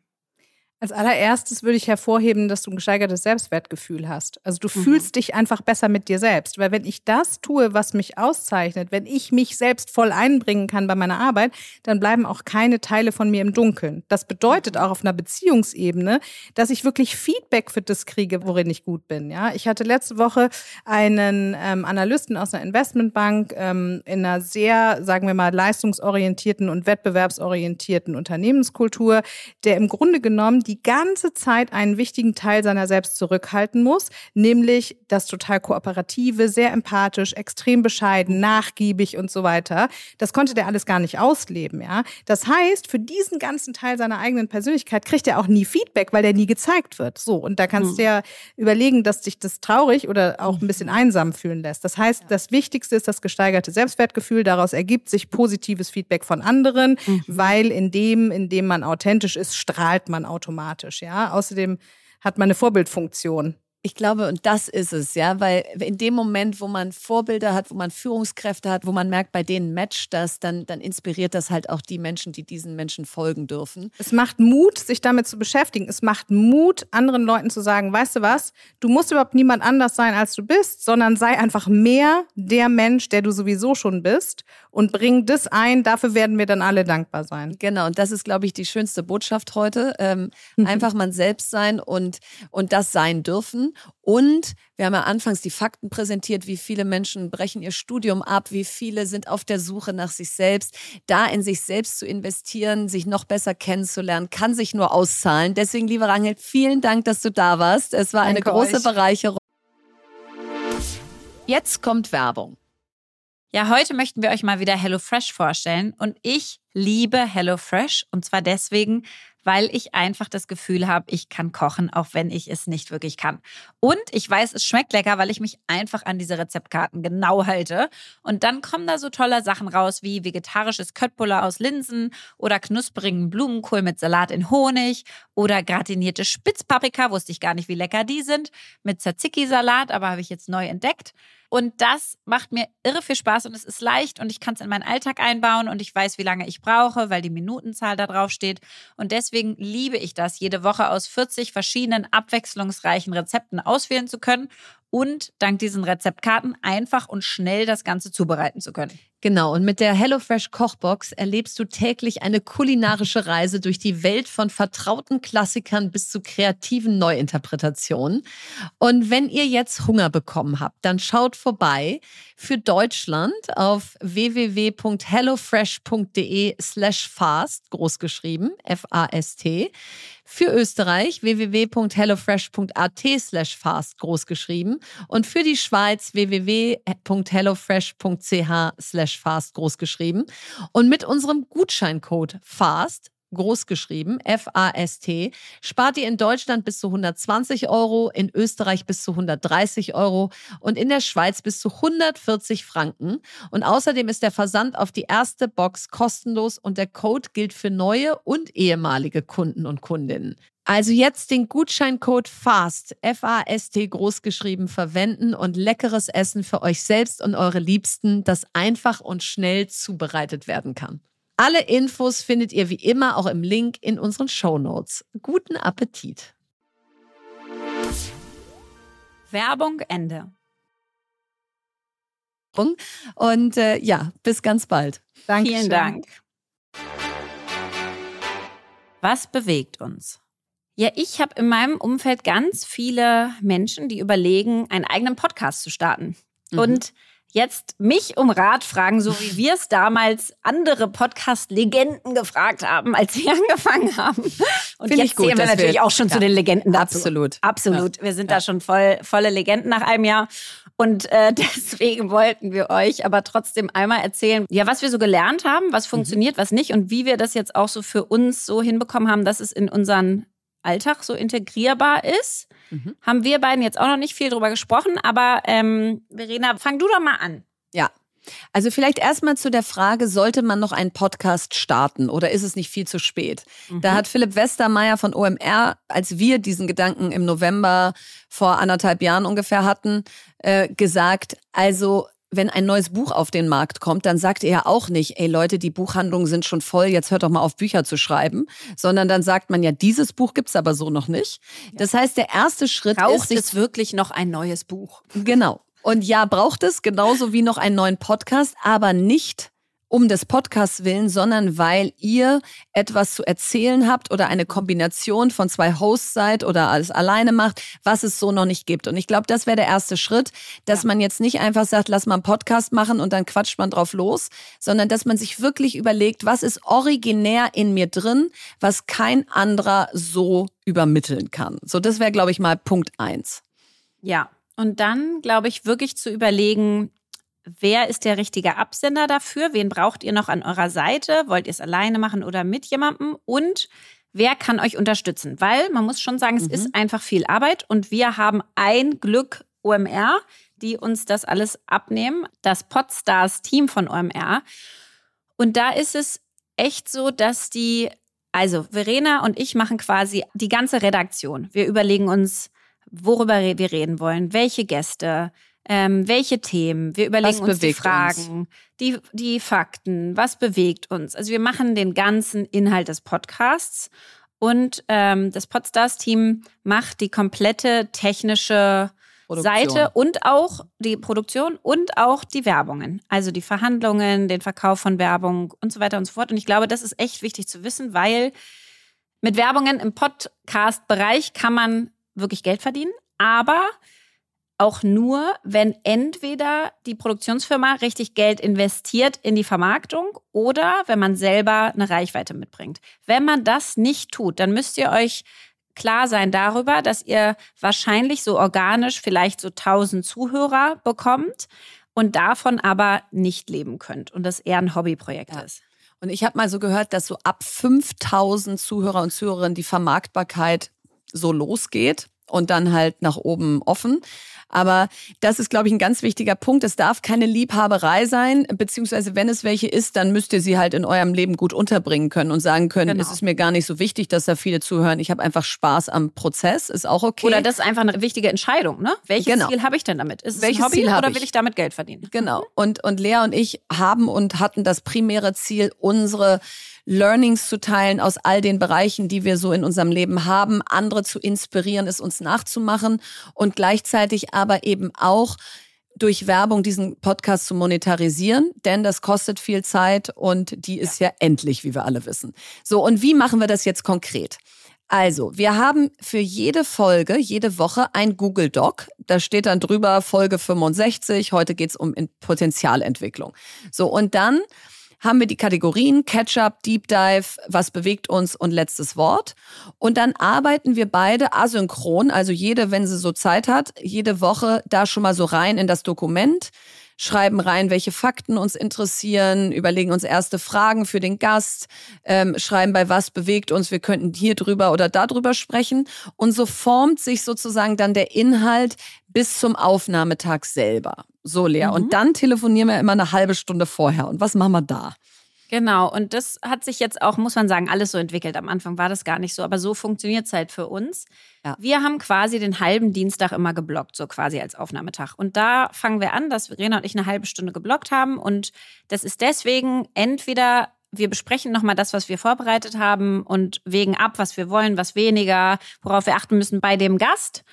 Als allererstes würde ich hervorheben, dass du ein gesteigertes Selbstwertgefühl hast. Also du mhm. fühlst dich einfach besser mit dir selbst. Weil wenn ich das tue, was mich auszeichnet, wenn ich mich selbst voll einbringen kann bei meiner Arbeit, dann bleiben auch keine Teile von mir im Dunkeln. Das bedeutet auch auf einer Beziehungsebene, dass ich wirklich Feedback für das kriege, worin ich gut bin. Ja, ich hatte letzte Woche einen ähm, Analysten aus einer Investmentbank ähm, in einer sehr, sagen wir mal, leistungsorientierten und wettbewerbsorientierten Unternehmenskultur, der im Grunde genommen die die ganze Zeit einen wichtigen Teil seiner selbst zurückhalten muss, nämlich das total kooperative, sehr empathisch, extrem bescheiden, nachgiebig und so weiter. Das konnte der alles gar nicht ausleben, ja. Das heißt, für diesen ganzen Teil seiner eigenen Persönlichkeit kriegt er auch nie Feedback, weil der nie gezeigt wird. So. Und da kannst mhm. du ja überlegen, dass dich das traurig oder auch ein bisschen einsam fühlen lässt. Das heißt, das Wichtigste ist das gesteigerte Selbstwertgefühl. Daraus ergibt sich positives Feedback von anderen, mhm. weil in dem, in dem man authentisch ist, strahlt man automatisch automatisch, ja. Außerdem hat man eine Vorbildfunktion. Ich glaube, und das ist es, ja, weil in dem Moment, wo man Vorbilder hat, wo man Führungskräfte hat, wo man merkt, bei denen matcht das, dann, dann inspiriert das halt auch die Menschen, die diesen Menschen folgen dürfen. Es macht Mut, sich damit zu beschäftigen. Es macht Mut, anderen Leuten zu sagen, weißt du was, du musst überhaupt niemand anders sein, als du bist, sondern sei einfach mehr der Mensch, der du sowieso schon bist und bring das ein. Dafür werden wir dann alle dankbar sein. Genau, und das ist, glaube ich, die schönste Botschaft heute. Ähm. [LAUGHS] Einfach man selbst sein und, und das sein dürfen. Und wir haben ja anfangs die Fakten präsentiert, wie viele Menschen brechen ihr Studium ab, wie viele sind auf der Suche nach sich selbst. Da in sich selbst zu investieren, sich noch besser kennenzulernen, kann sich nur auszahlen. Deswegen, lieber Rangel, vielen Dank, dass du da warst. Es war Danke eine große euch. Bereicherung. Jetzt kommt Werbung. Ja, heute möchten wir euch mal wieder HelloFresh vorstellen und ich liebe HelloFresh und zwar deswegen, weil ich einfach das Gefühl habe, ich kann kochen, auch wenn ich es nicht wirklich kann. Und ich weiß, es schmeckt lecker, weil ich mich einfach an diese Rezeptkarten genau halte. Und dann kommen da so tolle Sachen raus wie vegetarisches Köttbullar aus Linsen oder knusprigen Blumenkohl mit Salat in Honig oder gratinierte Spitzpaprika, wusste ich gar nicht, wie lecker die sind, mit Tzatziki-Salat, aber habe ich jetzt neu entdeckt. Und das macht mir irre viel Spaß und es ist leicht und ich kann es in meinen Alltag einbauen und ich weiß, wie lange ich brauche, weil die Minutenzahl da drauf steht. Und deswegen liebe ich das, jede Woche aus 40 verschiedenen abwechslungsreichen Rezepten auswählen zu können und dank diesen Rezeptkarten einfach und schnell das Ganze zubereiten zu können. Genau, und mit der HelloFresh Kochbox erlebst du täglich eine kulinarische Reise durch die Welt von vertrauten Klassikern bis zu kreativen Neuinterpretationen. Und wenn ihr jetzt Hunger bekommen habt, dann schaut vorbei für Deutschland auf www.hellofresh.de slash fast, großgeschrieben, F-A-S-T. Für Österreich www.hellofresh.at slash fast großgeschrieben und für die Schweiz www.hellofresh.ch slash fast großgeschrieben. Und mit unserem Gutscheincode FAST großgeschrieben, F-A-S-T, spart ihr in Deutschland bis zu 120 Euro, in Österreich bis zu 130 Euro und in der Schweiz bis zu 140 Franken. Und außerdem ist der Versand auf die erste Box kostenlos und der Code gilt für neue und ehemalige Kunden und Kundinnen. Also jetzt den Gutscheincode FAST, F-A-S-T großgeschrieben, verwenden und leckeres Essen für euch selbst und eure Liebsten, das einfach und schnell zubereitet werden kann. Alle Infos findet ihr wie immer auch im Link in unseren Show Notes. Guten Appetit! Werbung Ende. Und äh, ja, bis ganz bald. Danke. Vielen Dank. Was bewegt uns? Ja, ich habe in meinem Umfeld ganz viele Menschen, die überlegen, einen eigenen Podcast zu starten. Mhm. Und jetzt mich um Rat fragen, so wie wir es damals andere Podcast-Legenden gefragt haben, als sie [LAUGHS] angefangen haben. Und Find jetzt gut, zählen wir natürlich wir, auch schon ja, zu den Legenden dazu. Absolut. Absolut. Ja. Wir sind ja. da schon voll, volle Legenden nach einem Jahr. Und äh, [LAUGHS] deswegen wollten wir euch aber trotzdem einmal erzählen, ja, was wir so gelernt haben, was funktioniert, mhm. was nicht und wie wir das jetzt auch so für uns so hinbekommen haben, dass es in unseren Alltag so integrierbar ist. Mhm. Haben wir beiden jetzt auch noch nicht viel drüber gesprochen, aber ähm, Verena, fang du doch mal an. Ja. Also vielleicht erstmal zu der Frage, sollte man noch einen Podcast starten oder ist es nicht viel zu spät? Mhm. Da hat Philipp Westermeier von OMR, als wir diesen Gedanken im November vor anderthalb Jahren ungefähr hatten, äh, gesagt, also wenn ein neues Buch auf den Markt kommt, dann sagt er auch nicht, ey Leute, die Buchhandlungen sind schon voll, jetzt hört doch mal auf, Bücher zu schreiben, sondern dann sagt man ja, dieses Buch gibt's aber so noch nicht. Das heißt, der erste Schritt Braucht ist. es wirklich noch ein neues Buch? Genau. Und ja, braucht es genauso wie noch einen neuen Podcast, aber nicht um des Podcasts willen, sondern weil ihr etwas zu erzählen habt oder eine Kombination von zwei Hosts seid oder alles alleine macht, was es so noch nicht gibt. Und ich glaube, das wäre der erste Schritt, dass ja. man jetzt nicht einfach sagt, lass mal einen Podcast machen und dann quatscht man drauf los, sondern dass man sich wirklich überlegt, was ist originär in mir drin, was kein anderer so übermitteln kann. So, das wäre, glaube ich, mal Punkt eins. Ja, und dann, glaube ich, wirklich zu überlegen, wer ist der richtige Absender dafür? Wen braucht ihr noch an eurer Seite? Wollt ihr es alleine machen oder mit jemandem? Und wer kann euch unterstützen? Weil man muss schon sagen, es mhm. ist einfach viel Arbeit und wir haben ein Glück OMR, die uns das alles abnehmen, das Podstars Team von OMR. Und da ist es echt so, dass die, also Verena und ich machen quasi die ganze Redaktion. Wir überlegen uns, worüber wir reden wollen, welche Gäste, ähm, welche Themen, wir überlegen was uns die Fragen, uns? Die, die Fakten, was bewegt uns. Also wir machen den ganzen Inhalt des Podcasts und ähm, das Podstars-Team macht die komplette technische Produktion. Seite und auch die Produktion und auch die Werbungen. Also die Verhandlungen, den Verkauf von Werbung und so weiter und so fort. Und ich glaube, das ist echt wichtig zu wissen, weil mit Werbungen im Podcast-Bereich kann man wirklich Geld verdienen, Aber auch nur, wenn entweder die Produktionsfirma richtig Geld investiert in die Vermarktung oder wenn man selber eine Reichweite mitbringt. Wenn man das nicht tut, dann müsst ihr euch klar sein darüber, dass ihr wahrscheinlich so organisch vielleicht so 1000 Zuhörer bekommt und davon aber nicht leben könnt und das eher ein Hobbyprojekt Ja. ist. Und ich habe mal so gehört, dass so ab 5000 Zuhörer und Zuhörerinnen die Vermarktbarkeit so losgeht und dann halt nach oben offen. Aber das ist, glaube ich, ein ganz wichtiger Punkt. Es darf keine Liebhaberei sein, beziehungsweise wenn es welche ist, dann müsst ihr sie halt in eurem Leben gut unterbringen können und sagen können, Genau. es ist mir gar nicht so wichtig, dass da viele zuhören. Ich habe einfach Spaß am Prozess, ist auch okay. Oder das ist einfach eine wichtige Entscheidung, ne? Welches Genau. Ziel habe ich denn damit? Ist es Welches ein Hobby Ziel oder will ich damit Geld verdienen? Genau. Und, und Lea und ich haben und hatten das primäre Ziel, unsere Learnings zu teilen aus all den Bereichen, die wir so in unserem Leben haben, andere zu inspirieren, es uns nachzumachen und gleichzeitig aber eben auch durch Werbung diesen Podcast zu monetarisieren, denn das kostet viel Zeit und die ist ja, endlich, wie wir alle wissen. So, und wie machen wir das jetzt konkret? Also, wir haben für jede Folge, jede Woche ein Google Doc. Da steht dann drüber Folge 65. Heute geht's um in- Potenzialentwicklung. So, und dann haben wir die Kategorien Catch-up, Deep Dive, was bewegt uns und letztes Wort. Und dann arbeiten wir beide asynchron, also jede, wenn sie so Zeit hat, jede Woche da schon mal so rein in das Dokument, schreiben rein, welche Fakten uns interessieren, überlegen uns erste Fragen für den Gast, ähm, schreiben bei was bewegt uns, wir könnten hier drüber oder darüber sprechen. Und so formt sich sozusagen dann der Inhalt bis zum Aufnahmetag selber. So, Lea. Mhm. Und dann telefonieren wir immer eine halbe Stunde vorher. Und was machen wir da? Genau, und das hat sich jetzt auch, muss man sagen, alles so entwickelt. Am Anfang war das gar nicht so, aber so funktioniert es halt für uns. Ja. Wir haben quasi den halben Dienstag immer geblockt, so quasi als Aufnahmetag. Und da fangen wir an, dass Verena und ich eine halbe Stunde geblockt haben. Und das ist deswegen entweder wir besprechen nochmal das, was wir vorbereitet haben und wägen ab, was wir wollen, was weniger, worauf wir achten müssen bei dem Gast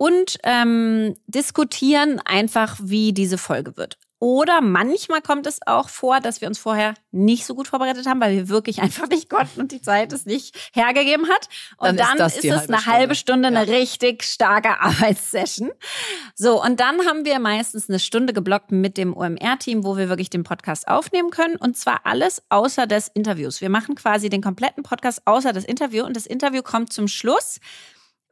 und ähm, diskutieren einfach, wie diese Folge wird. Oder manchmal kommt es auch vor, dass wir uns vorher nicht so gut vorbereitet haben, weil wir wirklich einfach nicht konnten und die Zeit es nicht hergegeben hat. Und Dann ist dann, ist, die es halbe eine halbe Stunde, Stunde. eine richtig starke Arbeitssession. So, und dann haben wir meistens eine Stunde geblockt mit dem OMR-Team, wo wir wirklich den Podcast aufnehmen können. Und zwar alles außer des Interviews. Wir machen quasi den kompletten Podcast außer das Interview. Und das Interview kommt zum Schluss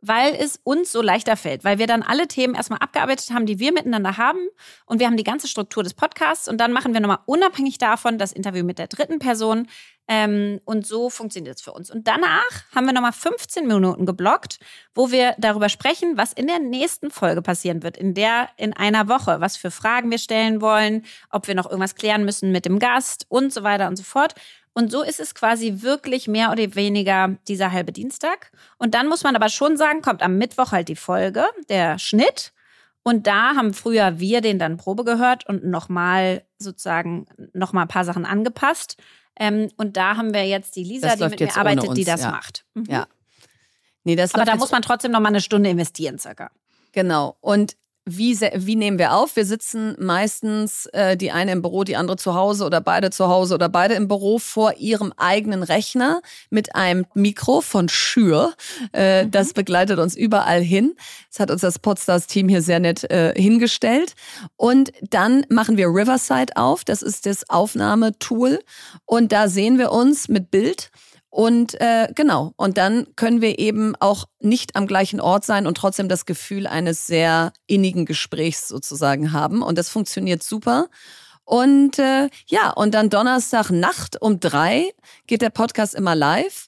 weil es uns so leichter fällt, weil wir dann alle Themen erstmal abgearbeitet haben, die wir miteinander haben und wir haben die ganze Struktur des Podcasts und dann machen wir nochmal unabhängig davon das Interview mit der dritten Person ähm, und so funktioniert es für uns. Und danach haben wir nochmal 15 Minuten geblockt, wo wir darüber sprechen, was in der nächsten Folge passieren wird, in der in einer Woche, was für Fragen wir stellen wollen, ob wir noch irgendwas klären müssen mit dem Gast und so weiter und so fort. Und so ist es quasi wirklich mehr oder weniger dieser halbe Dienstag. Und dann muss man aber schon sagen, kommt am Mittwoch halt die Folge, der Schnitt. Und da haben früher wir den dann Probe gehört und nochmal sozusagen nochmal ein paar Sachen angepasst. Ähm, und da haben wir jetzt die Lisa, Das die mit mir arbeitet, die uns, das ja. macht. Mhm. Ja. Nee, das Aber da muss man trotzdem nochmal eine Stunde investieren, circa. Genau. Und wie, wie nehmen wir auf? Wir sitzen meistens äh, die eine im Büro, die andere zu Hause oder beide zu Hause oder beide im Büro vor ihrem eigenen Rechner mit einem Mikro von Schür. Äh, Das begleitet uns überall hin. Das hat uns das Podstars-Team hier sehr nett äh, hingestellt. Und dann machen wir Riverside auf. Das ist das Aufnahmetool. Und da sehen wir uns mit Bild. Und äh, genau, und dann können wir eben auch nicht am gleichen Ort sein und trotzdem das Gefühl eines sehr innigen Gesprächs sozusagen haben. Und das funktioniert super. Und äh, ja, und dann Donnerstag Nacht um drei geht der Podcast immer live.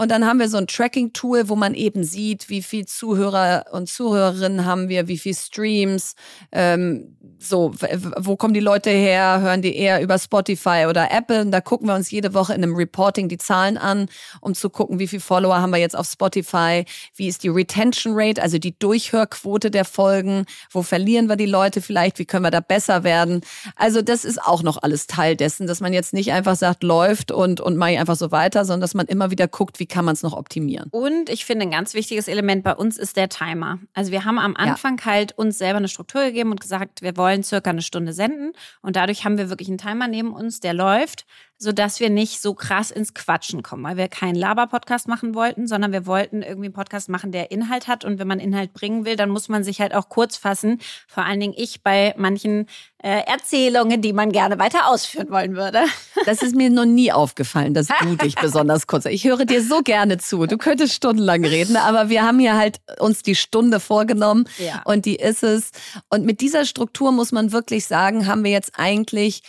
Und dann haben wir so ein Tracking-Tool, wo man eben sieht, wie viel Zuhörer und Zuhörerinnen haben wir, wie viel Streams, ähm, so, wo kommen die Leute her? Hören die eher über Spotify oder Apple? Und da gucken wir uns jede Woche in einem Reporting die Zahlen an, um zu gucken, wie viel Follower haben wir jetzt auf Spotify? Wie ist die Retention Rate, also die Durchhörquote der Folgen? Wo verlieren wir die Leute vielleicht? Wie können wir da besser werden? Also das ist auch noch alles Teil dessen, dass man jetzt nicht einfach sagt, läuft und, und mache ich einfach so weiter, sondern dass man immer wieder guckt, wie kann man es noch optimieren. Und ich finde, ein ganz wichtiges Element bei uns ist der Timer. Also wir haben am Anfang halt uns selber eine Struktur gegeben und gesagt, wir wollen circa eine Stunde senden. Und dadurch haben wir wirklich einen Timer neben uns, der läuft. Sodass wir nicht so krass ins Quatschen kommen, weil wir keinen Laber-Podcast machen wollten, sondern wir wollten irgendwie einen Podcast machen, der Inhalt hat. Und wenn man Inhalt bringen will, dann muss man sich halt auch kurz fassen. Vor allen Dingen ich bei manchen äh, Erzählungen, die man gerne weiter ausführen wollen würde. [LAUGHS] Das ist mir noch nie aufgefallen, dass du dich [LAUGHS] besonders kurz. Ich höre dir so gerne zu. Du könntest stundenlang reden, aber wir haben hier halt uns die Stunde vorgenommen ja. und die ist es. Und mit dieser Struktur muss man wirklich sagen, haben wir jetzt eigentlich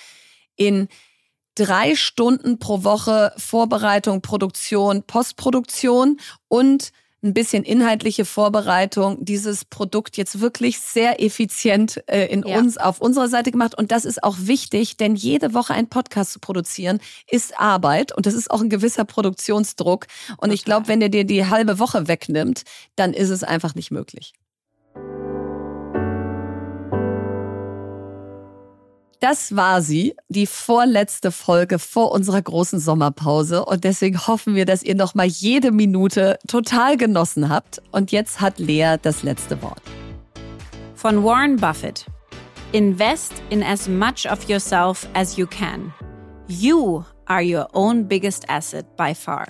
in drei Stunden pro Woche Vorbereitung, Produktion, Postproduktion und ein bisschen inhaltliche Vorbereitung dieses Produkt jetzt wirklich sehr effizient äh, in ja. uns auf unserer Seite gemacht und das ist auch wichtig, denn jede Woche einen Podcast zu produzieren ist Arbeit und das ist auch ein gewisser Produktionsdruck und Total. ich glaube, wenn der dir die halbe Woche wegnimmt, dann ist es einfach nicht möglich. Das war sie, die vorletzte Folge vor unserer großen Sommerpause. Und deswegen hoffen wir, dass ihr noch mal jede Minute total genossen habt. Und jetzt hat Lea das letzte Wort. Von Warren Buffett. Invest in as much of yourself as you can. You are your own biggest asset by far.